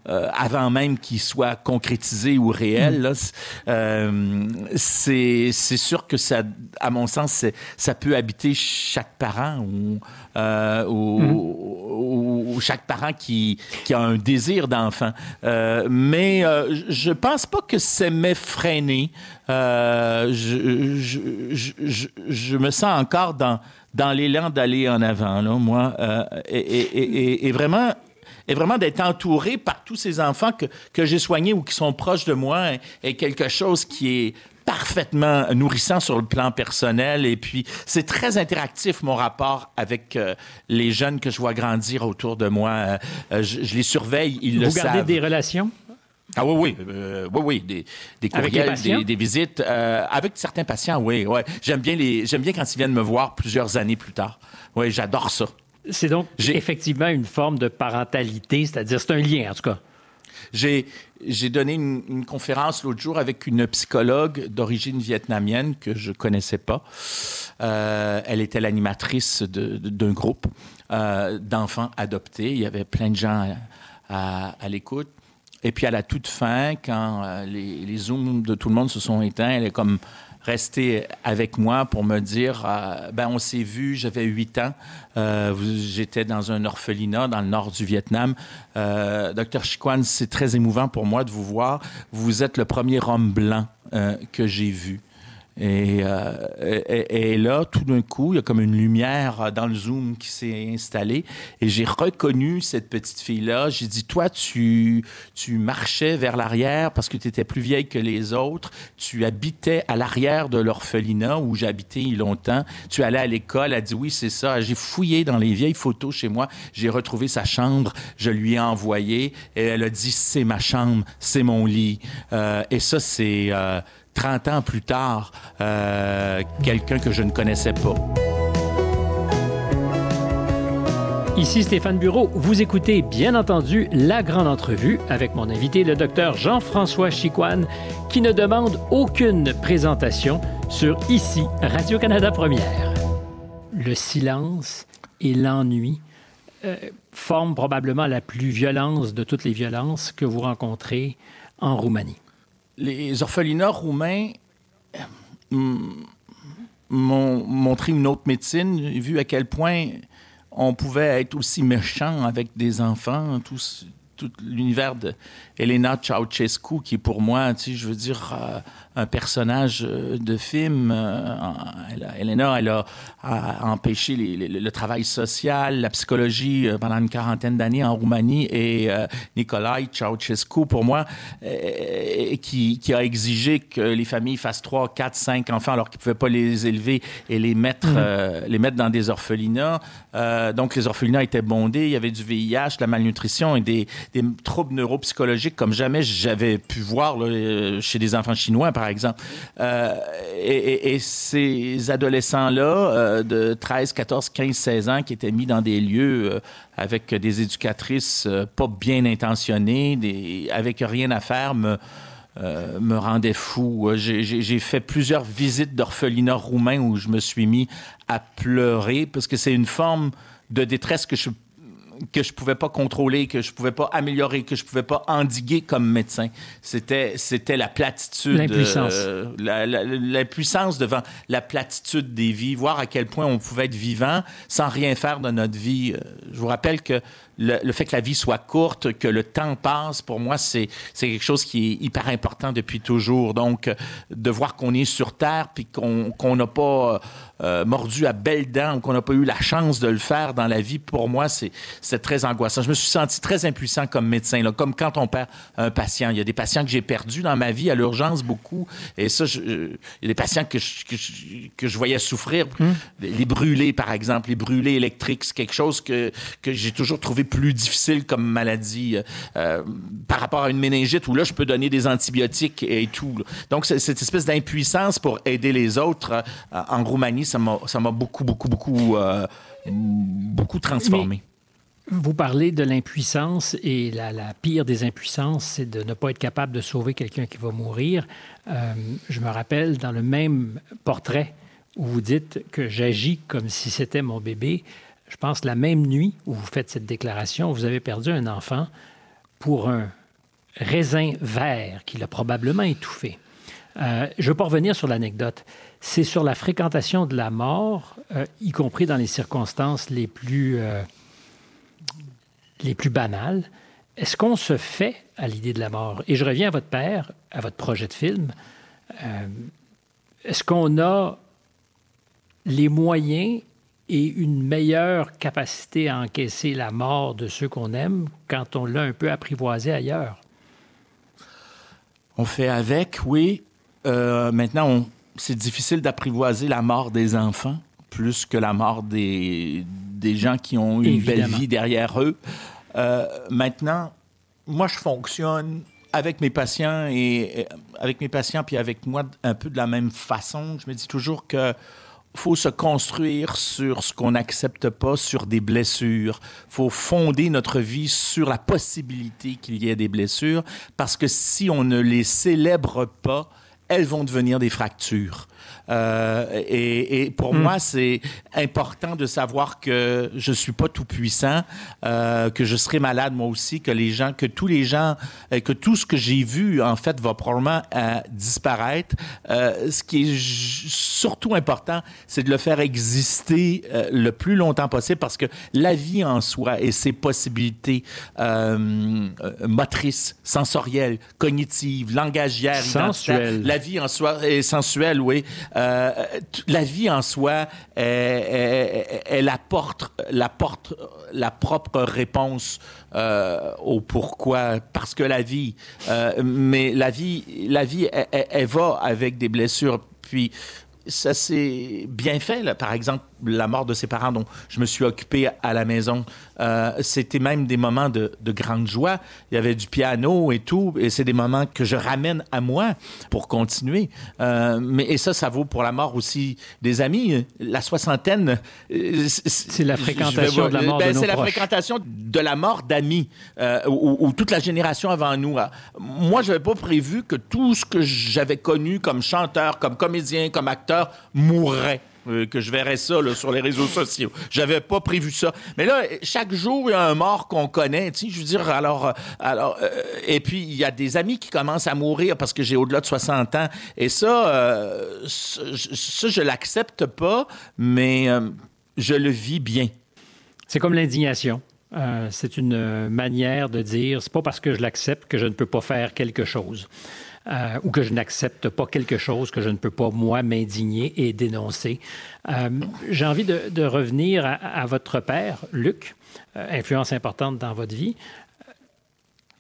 Speaker 2: avant même qu'ils soient concrétisés ou réels. c'est sûr que ça, à mon sens, ça peut habiter chaque parent ou, ou, ou, chaque parent qui, qui a un désir d'enfant. mais je pense pas que c'est m'effréner. Euh, je, me sens encore dans, dans l'élan d'aller en avant, là, moi, euh, et, vraiment et vraiment d'être entouré par tous ces enfants que, que j'ai soignés ou qui sont proches de moi est, quelque chose qui est parfaitement nourrissant sur le plan personnel. Et puis, c'est très interactif, mon rapport avec euh, les jeunes que je vois grandir autour de moi. je, les surveille, ils le savent.
Speaker 1: Vous gardez des relations?
Speaker 2: Ah oui, oui, euh, oui, oui, des, des courriels, des, visites. Euh, avec certains patients, oui, oui. J'aime bien, les, j'aime bien quand ils viennent me voir plusieurs années plus tard. Oui, j'adore ça.
Speaker 1: C'est donc effectivement une forme de parentalité, c'est-à-dire c'est un lien en tout cas.
Speaker 2: J'ai, j'ai donné une, conférence l'autre jour avec une psychologue d'origine vietnamienne que je connaissais pas. Euh, elle était l'animatrice d'un groupe d'enfants adoptés. Il y avait plein de gens à, à l'écoute. Et puis à la toute fin, quand euh, les, zooms de tout le monde se sont éteints, elle est comme restée avec moi pour me dire euh, ben on s'est vu, j'avais 8 ans, euh, j'étais dans un orphelinat dans le nord du Vietnam. Docteur Chiquan, c'est très émouvant pour moi de vous voir. Vous êtes le premier homme blanc que j'ai vu. Euh, et, là, tout d'un coup, il y a comme une lumière dans le zoom qui s'est installée. Et j'ai reconnu cette petite fille-là. J'ai dit, toi, tu, tu marchais vers l'arrière parce que tu étais plus vieille que les autres. Tu habitais à l'arrière de l'orphelinat où j'habitais longtemps. Tu allais à l'école. Elle a dit, oui, c'est ça. J'ai fouillé dans les vieilles photos chez moi. J'ai retrouvé sa chambre. Je lui ai envoyé. Et elle a dit, c'est ma chambre, c'est mon lit. Euh, et ça, c'est... Euh, 30 ans plus tard, euh, quelqu'un que je ne connaissais pas.
Speaker 1: Ici Stéphane Bureau, vous écoutez bien entendu la grande entrevue avec mon invité, le docteur Jean-François Chicoine, qui ne demande aucune présentation sur Ici Radio-Canada Première. Le silence et l'ennui euh, forment probablement la plus violence de toutes les violences que vous rencontrez en Roumanie
Speaker 2: les orphelinats roumains euh, m'ont montré une autre médecine, vu à quel point on pouvait être aussi méchant avec des enfants, tout, tout l'univers de Elena Ceausescu, qui pour moi, tu sais, je veux dire, euh, un personnage euh, de film. Euh, Elena, elle a, empêché le travail social, la psychologie pendant une quarantaine d'années en Roumanie. Et Nicolae Ceausescu, pour moi, qui, qui, a exigé que les familles fassent trois, quatre, cinq enfants alors qu'ils ne pouvaient pas les élever et les mettre, mmh. les mettre dans des orphelinats. donc, les orphelinats étaient bondés. Il y avait du VIH, de la malnutrition et des, des troubles neuropsychologiques comme jamais j'avais pu voir chez des enfants chinois, par exemple. Euh, et, ces adolescents-là, euh, de 13, 14, 15, 16 ans, qui étaient mis dans des lieux euh, avec des éducatrices pas bien intentionnées, avec rien à faire, me, me rendaient fou. J'ai fait plusieurs visites d'orphelinats roumains où je me suis mis à pleurer parce que c'est une forme de détresse que je que je pouvais pas contrôler, que je pouvais pas améliorer, que je pouvais pas endiguer comme médecin. C'était, c'était la platitude.
Speaker 1: L'impuissance. Euh,
Speaker 2: la, puissance devant la platitude des vies, voir à quel point on pouvait être vivant sans rien faire de notre vie. Euh, je vous rappelle que le, fait que la vie soit courte, que le temps passe, pour moi, c'est quelque chose qui est hyper important depuis toujours. Donc, de voir qu'on est sur Terre, puis qu'on n'a pas euh, mordu à belles dents, qu'on n'a pas eu la chance de le faire dans la vie, pour moi, c'est très angoissant. Je me suis senti très impuissant comme médecin, là, comme quand on perd un patient. Il y a des patients que j'ai perdus dans ma vie à l'urgence beaucoup, et ça, je, il y a des patients que je, que je, voyais souffrir. Hum. Les brûlés, par exemple, les brûlés électriques, c'est quelque chose que, que j'ai toujours trouvé plus difficile comme maladie euh, par rapport à une méningite où là, je peux donner des antibiotiques et tout. Donc, cette espèce d'impuissance pour aider les autres euh, en Roumanie, ça m'a beaucoup, beaucoup, beaucoup, euh, beaucoup transformé.
Speaker 1: vous parlez de l'impuissance et la, pire des impuissances, c'est de ne pas être capable de sauver quelqu'un qui va mourir. je me rappelle dans le même portrait où vous dites que j'agis comme si c'était mon bébé. Je pense, la même nuit où vous faites cette déclaration, vous avez perdu un enfant pour un raisin vert qui l'a probablement étouffé. Euh, je veux pas revenir sur l'anecdote. C'est sur la fréquentation de la mort, euh, y compris dans les circonstances les plus, euh, les plus banales. Est-ce qu'on se fait à l'idée de la mort? Et je reviens à votre père, à votre projet de film. Est-ce qu'on a les moyens et une meilleure capacité à encaisser la mort de ceux qu'on aime quand on l'a un peu apprivoisé ailleurs?
Speaker 2: On fait avec, oui. Euh, maintenant, c'est difficile d'apprivoiser la mort des enfants plus que la mort des, des gens qui ont une belle vie derrière eux. Euh, maintenant, moi, je fonctionne avec mes patients et avec mes patients puis avec moi un peu de la même façon. Je me dis toujours que faut se construire sur ce qu'on n'accepte pas, sur des blessures. faut fonder notre vie sur la possibilité qu'il y ait des blessures, parce que si on ne les célèbre pas, elles vont devenir des fractures. Euh, et, pour hmm. moi, c'est important de savoir que je suis pas tout puissant, euh, que je serai malade moi aussi, que les gens, que tous les gens, euh, que tout ce que j'ai vu en fait va probablement disparaître. ce qui est surtout important, c'est de le faire exister le plus longtemps possible parce que la vie en soi et ses possibilités motrices, sensorielles, cognitives, langagières,
Speaker 1: sensuelles,
Speaker 2: la vie en soi est sensuelle, oui. Euh, la vie en soi, elle, apporte, la propre réponse euh, au pourquoi. Parce que la vie, euh, mais la vie, la vie, elle, va avec des blessures. Puis ça s'est bien fait. Par exemple, la mort de ses parents dont je me suis occupé à la maison, euh, c'était même des moments de, grande joie. Il y avait du piano et tout, et c'est des moments que je ramène à moi pour continuer. Euh, mais et ça, ça vaut pour la mort aussi des amis. La soixantaine,
Speaker 1: euh, c'est la fréquentation de la mort ben,
Speaker 2: C'est la fréquentation de la mort d'amis ou, toute la génération avant nous. Moi, je n'avais pas prévu que tout ce que j'avais connu comme chanteur, comme comédien, comme acteur mourrait. Euh, que je verrais ça sur les réseaux sociaux. J'avais pas prévu ça. Mais là, chaque jour, il y a un mort qu'on connaît. Tu sais, je veux dire, alors, alors euh, et puis il y a des amis qui commencent à mourir parce que j'ai au-delà de 60 ans. Et ça, euh, ça, je l'accepte pas, mais je le vis bien.
Speaker 1: C'est comme l'indignation. c'est une manière de dire, c'est pas parce que je l'accepte que je ne peux pas faire quelque chose. Euh, ou que je n'accepte pas quelque chose que je ne peux pas, moi, m'indigner et dénoncer. Euh, j'ai envie de, revenir à, votre père, Luc, euh, influence importante dans votre vie.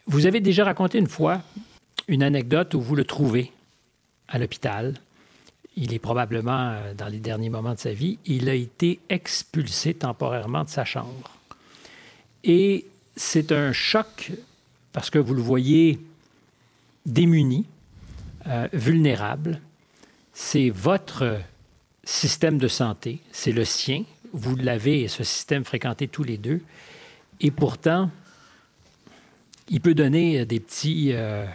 Speaker 1: Vous avez déjà raconté une fois une anecdote où vous le trouvez à l'hôpital. Il est probablement dans les derniers moments de sa vie. Il a été expulsé temporairement de sa chambre. Et c'est un choc parce que vous le voyez démuni, euh, vulnérable. C'est votre système de santé, c'est le sien. Vous l'avez, ce système, fréquenté tous les deux. Et pourtant, il peut donner des petits, euh,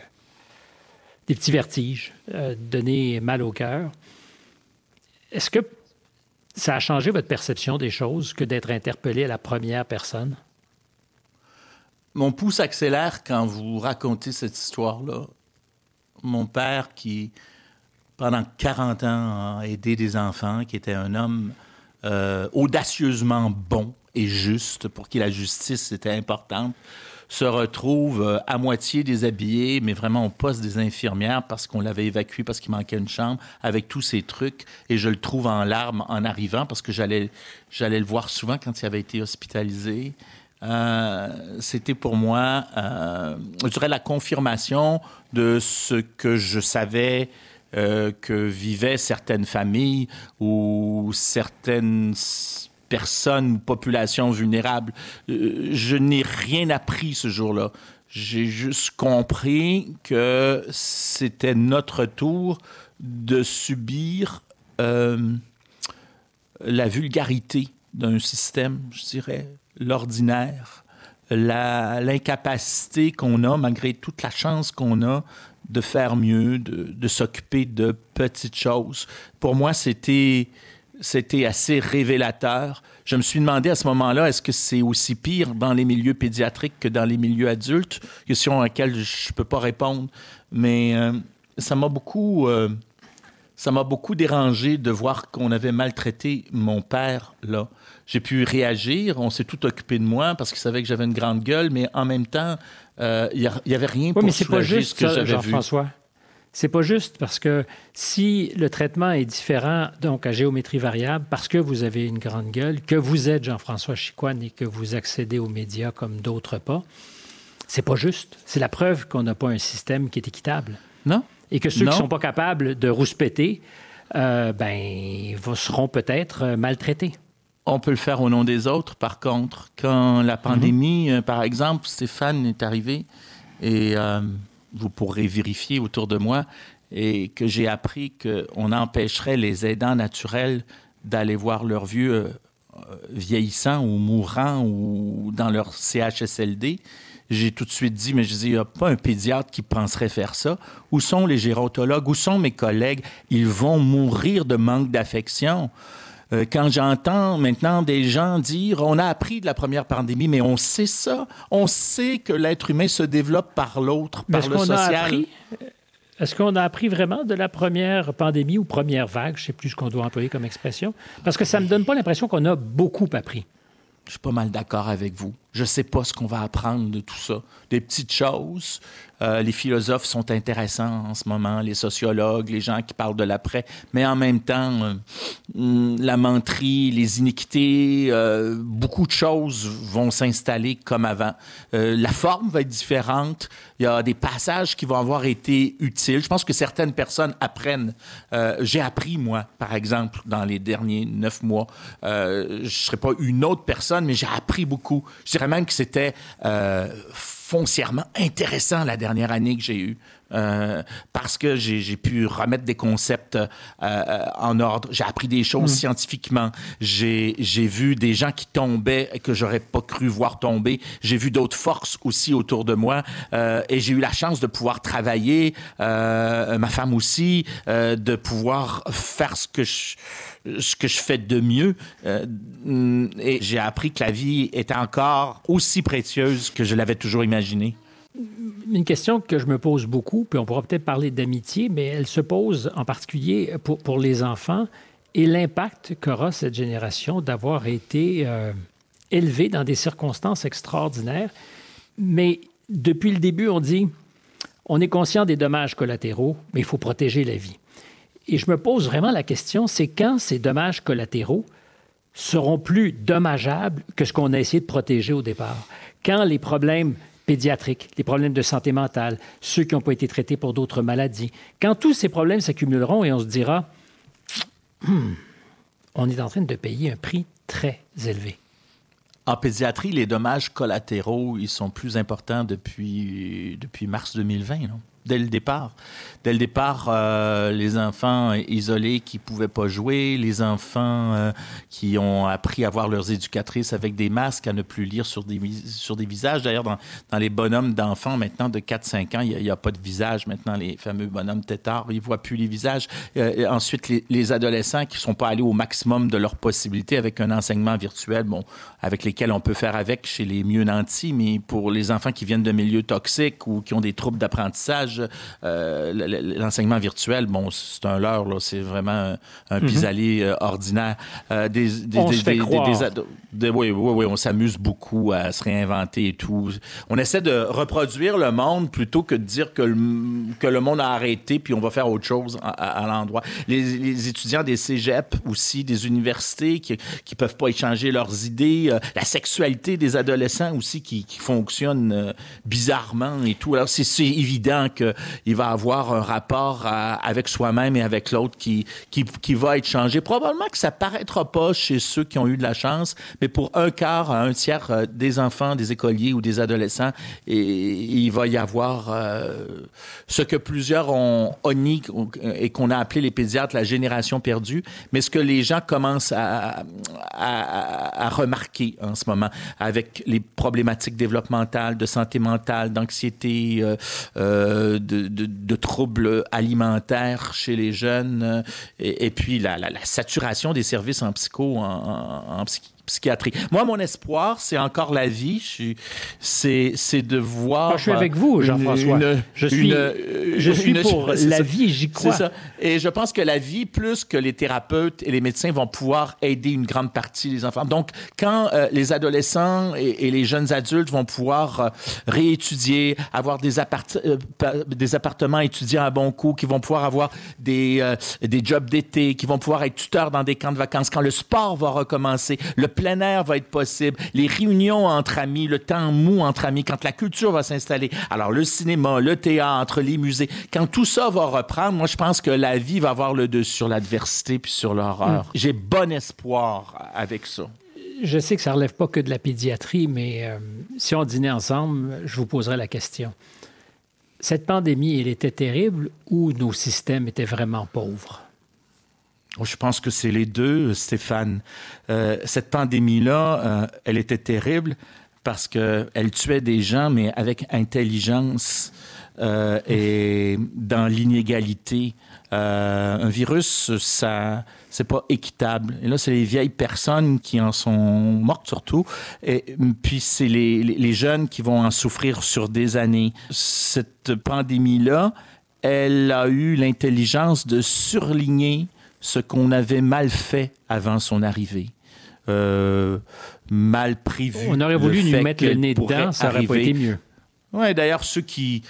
Speaker 1: des petits vertiges, euh, donner mal au cœur. Est-ce que ça a changé votre perception des choses que d'être interpellé à la première personne?
Speaker 2: Mon pouce accélère quand vous racontez cette histoire-là mon père qui, pendant 40 ans, a aidé des enfants, qui était un homme euh, audacieusement bon et juste, pour qui la justice était importante, se retrouve euh, à moitié déshabillé, mais vraiment au poste des infirmières parce qu'on l'avait évacué parce qu'il manquait une chambre, avec tous ces trucs. Et je le trouve en larmes en arrivant parce que j'allais, j'allais le voir souvent quand il avait été hospitalisé. Euh, c'était pour moi, euh, je dirais, la confirmation de ce que je savais euh, que vivaient certaines familles ou certaines personnes, populations vulnérables. je n'ai rien appris ce jour-là. J'ai juste compris que c'était notre tour de subir la vulgarité d'un système, je dirais, l'ordinaire, l'incapacité qu'on a, malgré toute la chance qu'on a, de faire mieux, de, s'occuper de petites choses. Pour moi, c'était c'était assez révélateur. je me suis demandé à ce moment-là, est-ce que c'est aussi pire dans les milieux pédiatriques que dans les milieux adultes? Question à laquelle je ne peux pas répondre. Mais euh, ça m'a beaucoup... Euh, ça m'a beaucoup dérangé de voir qu'on avait maltraité mon père là. J'ai pu réagir, on s'est tout occupé de moi parce qu'il savait que j'avais une grande gueule, mais en même temps, il n'y avait rien pour
Speaker 1: mais c'est pas juste, ce que j'avais vu. Jean-François. C'est pas juste parce que si le traitement est différent, donc à géométrie variable, parce que vous avez une grande gueule, que vous êtes Jean-François Chicoine et que vous accédez aux médias comme d'autres pas, c'est pas juste. C'est la preuve qu'on n'a pas un système qui est équitable.
Speaker 2: Non.
Speaker 1: Et que ceux qui ne sont pas capables de rouspéter, euh, ben, seront peut-être euh, maltraités.
Speaker 2: On peut le faire au nom des autres, par contre. Quand la pandémie, mhm. euh, par exemple, Stéphane est arrivé et vous pourrez vérifier autour de moi, et que j'ai appris qu'on empêcherait les aidants naturels d'aller voir leurs vieux euh, vieillissants ou mourants ou dans leur CHSLD, j'ai tout de suite dit, mais je dis, il n'y a pas un pédiatre qui penserait faire ça. Où sont les gérontologues? Où sont mes collègues? Ils vont mourir de manque d'affection. Euh, quand j'entends maintenant des gens dire on a appris de la première pandémie, mais on sait ça, on sait que l'être humain se développe par l'autre, par le social.
Speaker 1: Est-ce qu'on a appris vraiment de la première pandémie ou première vague? Je ne sais plus ce qu'on doit employer comme expression. Parce que ça ne me donne pas l'impression qu'on a beaucoup appris.
Speaker 2: Je suis pas mal d'accord avec vous. Je ne sais pas ce qu'on va apprendre de tout ça. Des petites choses, euh, les philosophes sont intéressants en ce moment, les sociologues, les gens qui parlent de l'après, mais en même temps, euh, hmm, la menterie, les iniquités, euh, beaucoup de choses vont s'installer comme avant. la forme va être différente. Il y a des passages qui vont avoir été utiles. Je pense que certaines personnes apprennent. J'ai appris, moi, par exemple, dans les derniers neuf mois. je ne serais pas une autre personne, mais j'ai appris beaucoup. Que c'était foncièrement intéressant la dernière année que j'ai eue. Euh, parce que j'ai pu remettre des concepts euh, euh, en ordre. J'ai appris des choses mm. scientifiquement. J'ai vu des gens qui tombaient que j'aurais pas cru voir tomber. J'ai vu d'autres forces aussi autour de moi. et j'ai eu la chance de pouvoir travailler, ma femme aussi, de pouvoir faire ce que je ce que je fais de mieux. et j'ai appris que la vie était encore aussi précieuse que je l'avais toujours imaginé
Speaker 1: une question que je me pose beaucoup, puis on pourra peut-être parler d'amitié, mais elle se pose en particulier pour, pour les enfants et l'impact qu'aura cette génération d'avoir été euh, élevée dans des circonstances extraordinaires. Mais depuis le début, on dit, on est conscient des dommages collatéraux, mais il faut protéger la vie. Et je me pose vraiment la question, c'est quand ces dommages collatéraux seront plus dommageables que ce qu'on a essayé de protéger au départ? Quand les problèmes pédiatriques, les problèmes de santé mentale, ceux qui n'ont pas été traités pour d'autres maladies. Quand tous ces problèmes s'accumuleront et on se dira, hmm, on est en train de payer un prix très élevé.
Speaker 2: En pédiatrie, les dommages collatéraux, ils sont plus importants depuis, depuis mars 2020, non? Dès le départ. Dès le départ, euh, les enfants isolés qui pouvaient pas jouer, les enfants euh, qui ont appris à voir leurs éducatrices avec des masques, à ne plus lire sur des, visages. D'ailleurs, dans, dans, les bonhommes d'enfants maintenant de 4-5 ans, il n'y a, pas de visage maintenant, les fameux bonhommes têtards, ils voient plus les visages. Euh, ensuite, les, les, adolescents qui sont pas allés au maximum de leurs possibilités avec un enseignement virtuel, bon, avec lesquels on peut faire avec chez les mieux nantis, mais pour les enfants qui viennent de milieux toxiques ou qui ont des troubles d'apprentissage, euh, l'enseignement virtuel, bon, c'est un leurre, c'est vraiment un, mhm. pis-aller euh, ordinaire.
Speaker 1: Euh, des, des, on se fait croire.
Speaker 2: oui, oui, oui, on s'amuse beaucoup à se réinventer et tout. On essaie de reproduire le monde plutôt que de dire que le, que le monde a arrêté puis on va faire autre chose à, l'endroit. Les, étudiants des cégeps aussi, des universités qui qui peuvent pas échanger leurs idées, la sexualité des adolescents aussi qui, qui fonctionne bizarrement et tout. Alors c'est évident que il va avoir un rapport avec soi-même et avec l'autre qui, qui, va être changé. Probablement que ça paraîtra pas chez ceux qui ont eu de la chance, mais pour un quart à un tiers euh, des enfants, des écoliers ou des adolescents, et, il va y avoir euh, ce que plusieurs ont honni et qu'on a appelé les pédiatres la génération perdue, mais ce que les gens commencent à, à, remarquer en ce moment avec les problématiques développementales, de santé mentale, d'anxiété, euh, de, troubles alimentaires chez les jeunes, euh, et, puis la, saturation des services en psycho, en, psychiatrie. Moi, mon espoir, c'est encore la vie. C'est, de voir.
Speaker 1: je suis avec vous, Jean-François. Je suis, je suis pour la vie, j'y crois.
Speaker 2: Ça. Et je pense que la vie, plus que les thérapeutes et les médecins, vont pouvoir aider une grande partie des enfants. Donc, quand euh, les adolescents et, les jeunes adultes vont pouvoir euh, réétudier, avoir des, appart euh, des appartements étudiés à bon coût, qui vont pouvoir avoir des, des jobs d'été, qui vont pouvoir être tuteurs dans des camps de vacances, quand le sport va recommencer, le plein air va être possible, les réunions entre amis, le temps mou entre amis, quand la culture va s'installer, alors le cinéma, le théâtre, les musées, quand tout ça va reprendre, moi je pense que la vie va avoir le dessus sur l'adversité puis sur l'horreur. Hmm. J'ai bon espoir avec ça.
Speaker 1: Je sais que ça ne relève pas que de la pédiatrie, mais euh, si on dînait ensemble, je vous poserai la question. Cette pandémie, elle était terrible ou nos systèmes étaient vraiment pauvres?
Speaker 2: Oh, je pense que c'est les deux, Stéphane. Euh, cette pandémie-là, euh, elle était terrible parce qu'elle tuait des gens, mais avec intelligence et dans l'inégalité. un virus, ça, c'est pas équitable. Et là, c'est les vieilles personnes qui en sont mortes surtout. Et puis, c'est les, jeunes qui vont en souffrir sur des années. Cette pandémie-là, elle a eu l'intelligence de surligner ce qu'on avait mal fait avant son arrivée. Euh, mal prévu.
Speaker 1: On aurait voulu nous mettre le nez dedans, ça aurait pas été mieux.
Speaker 2: Oui, d'ailleurs, ceux qui,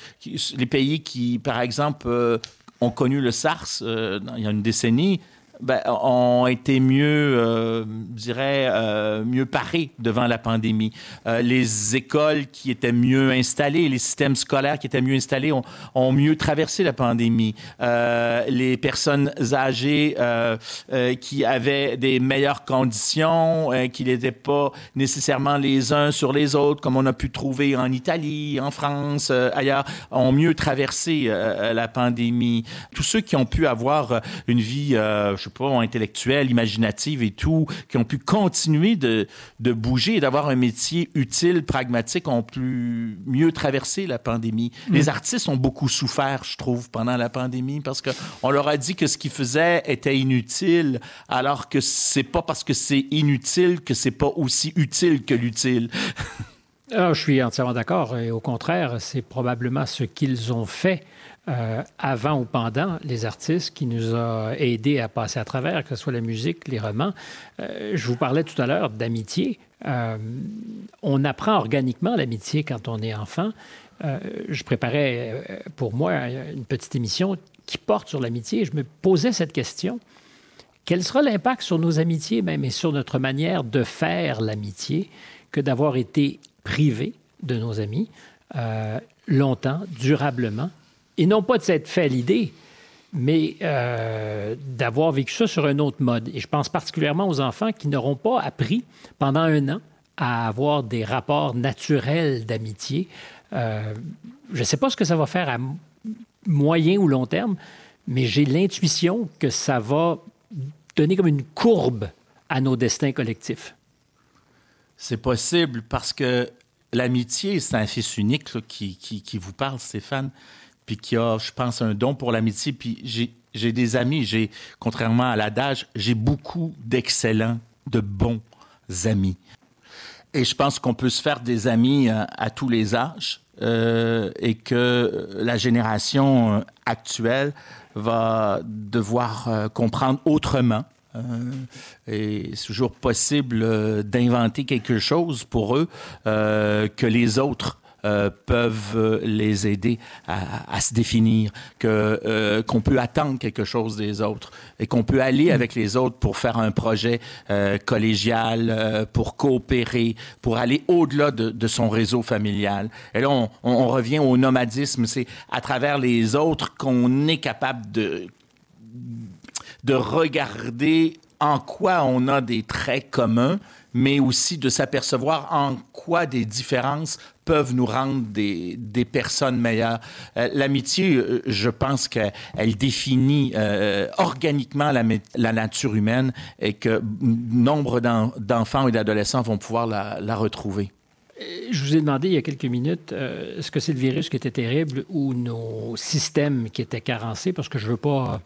Speaker 2: les pays qui, par exemple, euh, ont connu le SARS euh, il y a une décennie, ben, ont été mieux, euh, je dirais, euh, mieux parés devant la pandémie. Euh, les écoles qui étaient mieux installées, les systèmes scolaires qui étaient mieux installés ont, mieux traversé la pandémie. Les personnes âgées qui avaient des meilleures conditions, qui n'étaient pas nécessairement les uns sur les autres, comme on a pu trouver en Italie, en France, ailleurs, ont mieux traversé la pandémie. Tous ceux qui ont pu avoir une vie, je pas, intellectuelles, imaginatives et tout, qui ont pu continuer de, de bouger et d'avoir un métier utile, pragmatique, ont pu mieux traverser la pandémie. Mm. Les artistes ont beaucoup souffert, je trouve, pendant la pandémie parce qu'on leur a dit que ce qu'ils faisaient était inutile, alors que c'est pas parce que c'est inutile que c'est pas aussi utile que l'utile.
Speaker 1: Ah, je suis entièrement d'accord. Et au contraire, c'est probablement ce qu'ils ont fait euh, avant ou pendant les artistes qui nous a aidés à passer à travers, que ce soit la musique, les romans. Euh, je vous parlais tout à l'heure d'amitié. Euh, on apprend organiquement l'amitié quand on est enfant. je préparais pour moi une petite émission qui porte sur l'amitié. Je me posais cette question. Quel sera l'impact sur nos amitiés même et sur notre manière de faire l'amitié que d'avoir été privé de nos amis longtemps, durablement, et non pas de s'être fait l'idée, mais euh, d'avoir vécu ça sur un autre mode. Et je pense particulièrement aux enfants qui n'auront pas appris pendant un an à avoir des rapports naturels d'amitié. Euh, je ne sais pas ce que ça va faire à moyen ou long terme, mais j'ai l'intuition que ça va donner comme une courbe à nos destins collectifs.
Speaker 2: C'est possible parce que l'amitié, c'est un fils unique qui, qui, vous parle, Stéphane qui a, je pense, un don pour l'amitié. Puis j'ai des amis, j'ai, contrairement à l'adage, j'ai beaucoup d'excellents, de bons amis. Et je pense qu'on peut se faire des amis euh, à, tous les âges euh, et que la génération euh, actuelle va devoir comprendre autrement. et c'est toujours possible d'inventer quelque chose pour eux que les autres euh, peuvent les aider à, se définir, que euh, qu'on peut attendre quelque chose des autres et qu'on peut aller mm. avec les autres pour faire un projet euh, collégial, pour coopérer, pour aller au-delà de, de, son réseau familial. Et là, on, on revient au nomadisme. C'est à travers les autres qu'on est capable de de regarder en quoi on a des traits communs, mais aussi de s'apercevoir en quoi des différences peuvent nous rendre des, des personnes meilleures. Euh, l'amitié, euh, je pense qu'elle définit euh, organiquement la, la, nature humaine et que nombre d'enfants et d'adolescents vont pouvoir la, la, retrouver.
Speaker 1: Je vous ai demandé il y a quelques minutes, est-ce que c'est le virus qui était terrible ou nos systèmes qui étaient carencés? Parce que je ne veux pas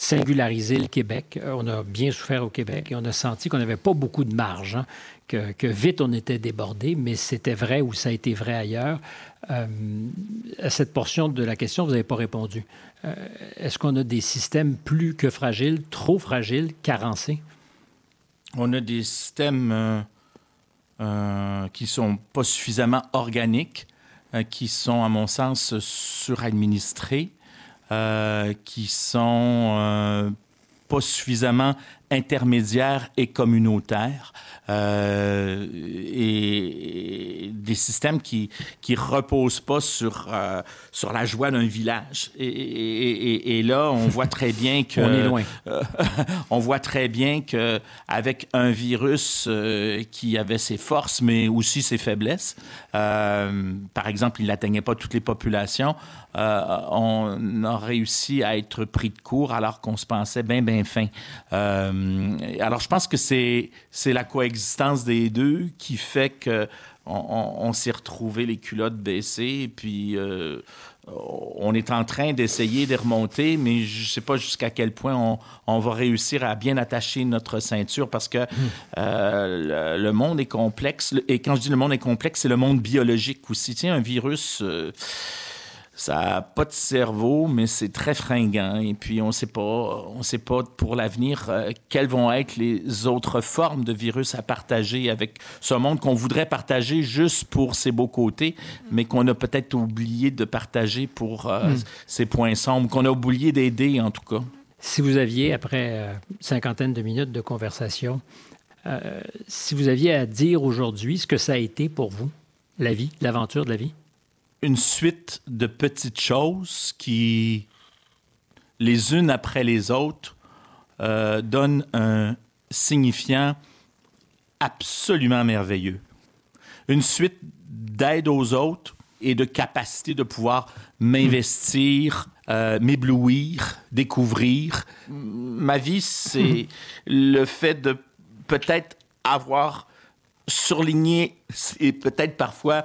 Speaker 1: singulariser le Québec. Euh, on a bien souffert au Québec et on a senti qu'on n'avait pas beaucoup de marge, hein, que, vite on était débordé, mais c'était vrai ou ça a été vrai ailleurs. Euh, à cette portion de la question, vous n'avez pas répondu. Euh, est-ce qu'on a des systèmes plus que fragiles, trop fragiles, carencés?
Speaker 2: On a des systèmes qui sont pas suffisamment organiques, qui sont, à mon sens, suradministrés, qui sont pas suffisamment intermédiaires et communautaires euh, et, des systèmes qui qui reposent pas sur euh, sur la joie d'un village. Et, et, et, là on voit très bien que
Speaker 1: on est loin.
Speaker 2: on voit très bien que avec un virus euh, qui avait ses forces mais aussi ses faiblesses par exemple il n'atteignait pas toutes les populations on a réussi à être pris de court alors qu'on se pensait bien bien fin alors, je pense que c'est, la coexistence des deux qui fait que on, s'est retrouvé les culottes baissées, et puis euh, on est en train d'essayer de remonter, mais je ne sais pas jusqu'à quel point on, va réussir à bien attacher notre ceinture parce que euh, le, monde est complexe. Et quand je dis le monde est complexe, c'est le monde biologique aussi. Tiens, un virus. Euh, ça n'a pas de cerveau, mais c'est très fringant. Et puis, on ne sait pas, on sait pas pour l'avenir euh, quelles vont être les autres formes de virus à partager avec ce monde qu'on voudrait partager juste pour ses beaux côtés, mais qu'on a peut-être oublié de partager pour euh, hmm. ses points sombres, qu'on a oublié d'aider en tout cas.
Speaker 1: Si vous aviez, après euh, cinquantaine de minutes de conversation, si vous aviez à dire aujourd'hui ce que ça a été pour vous, la vie, l'aventure de la vie?
Speaker 2: Une suite de petites choses qui, les unes après les autres, euh, donnent un signifiant absolument merveilleux. Une suite d'aide aux autres et de capacité de pouvoir m'investir, euh, m'éblouir, découvrir. Ma vie, c'est le fait de peut-être avoir surligné et peut-être parfois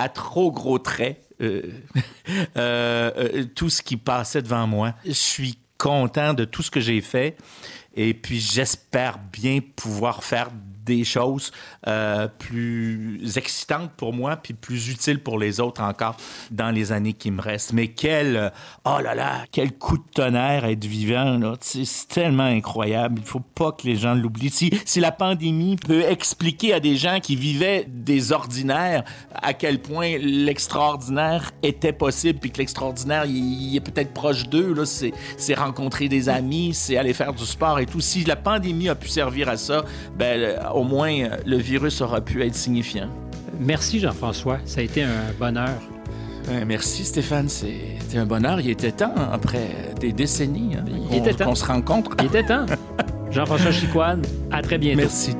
Speaker 2: à trop gros traits euh, euh, euh, tout ce qui passait devant moi. Je suis content de tout ce que j'ai fait et puis j'espère bien pouvoir faire des choses euh, plus excitantes pour moi, puis plus utiles pour les autres encore dans les années qui me restent. Mais quel, euh, oh là là, quel coup de tonnerre être vivant, C'est tellement incroyable. Il faut pas que les gens l'oublient. Si, si la pandémie peut expliquer à des gens qui vivaient des ordinaires à quel point l'extraordinaire était possible, puis que l'extraordinaire, il, est peut-être proche d'eux, là, c'est rencontrer des amis, c'est aller faire du sport et tout. Si la pandémie a pu servir à ça, ben, au moins euh, le virus aura pu être signifiant.
Speaker 1: Merci Jean-François, ça a été un bonheur.
Speaker 2: Ben, merci Stéphane, c'était un bonheur. Il était temps, après des décennies, hein,
Speaker 1: Il était temps.
Speaker 2: qu'on se rencontre.
Speaker 1: Il était temps. Jean-François Chicoine, à très bientôt.
Speaker 2: Merci.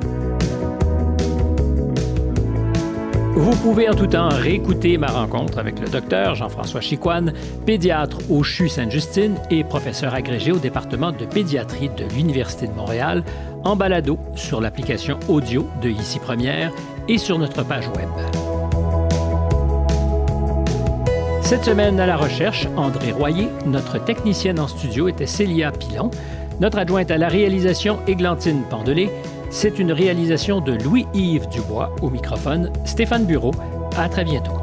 Speaker 1: Vous pouvez en tout temps réécouter ma rencontre avec le docteur Jean-François Chicoine, pédiatre au CHU Sainte-Justine et professeur agrégé au département de pédiatrie de l'Université de Montréal, en balado sur l'application audio de Ici Première et sur notre page web. Cette semaine à la recherche, André Royer, notre technicienne en studio était Célia Pilon, notre adjointe à la réalisation, Églantine Pandelé, c'est une réalisation de Louis-Yves Dubois au microphone, Stéphane Bureau. À très bientôt.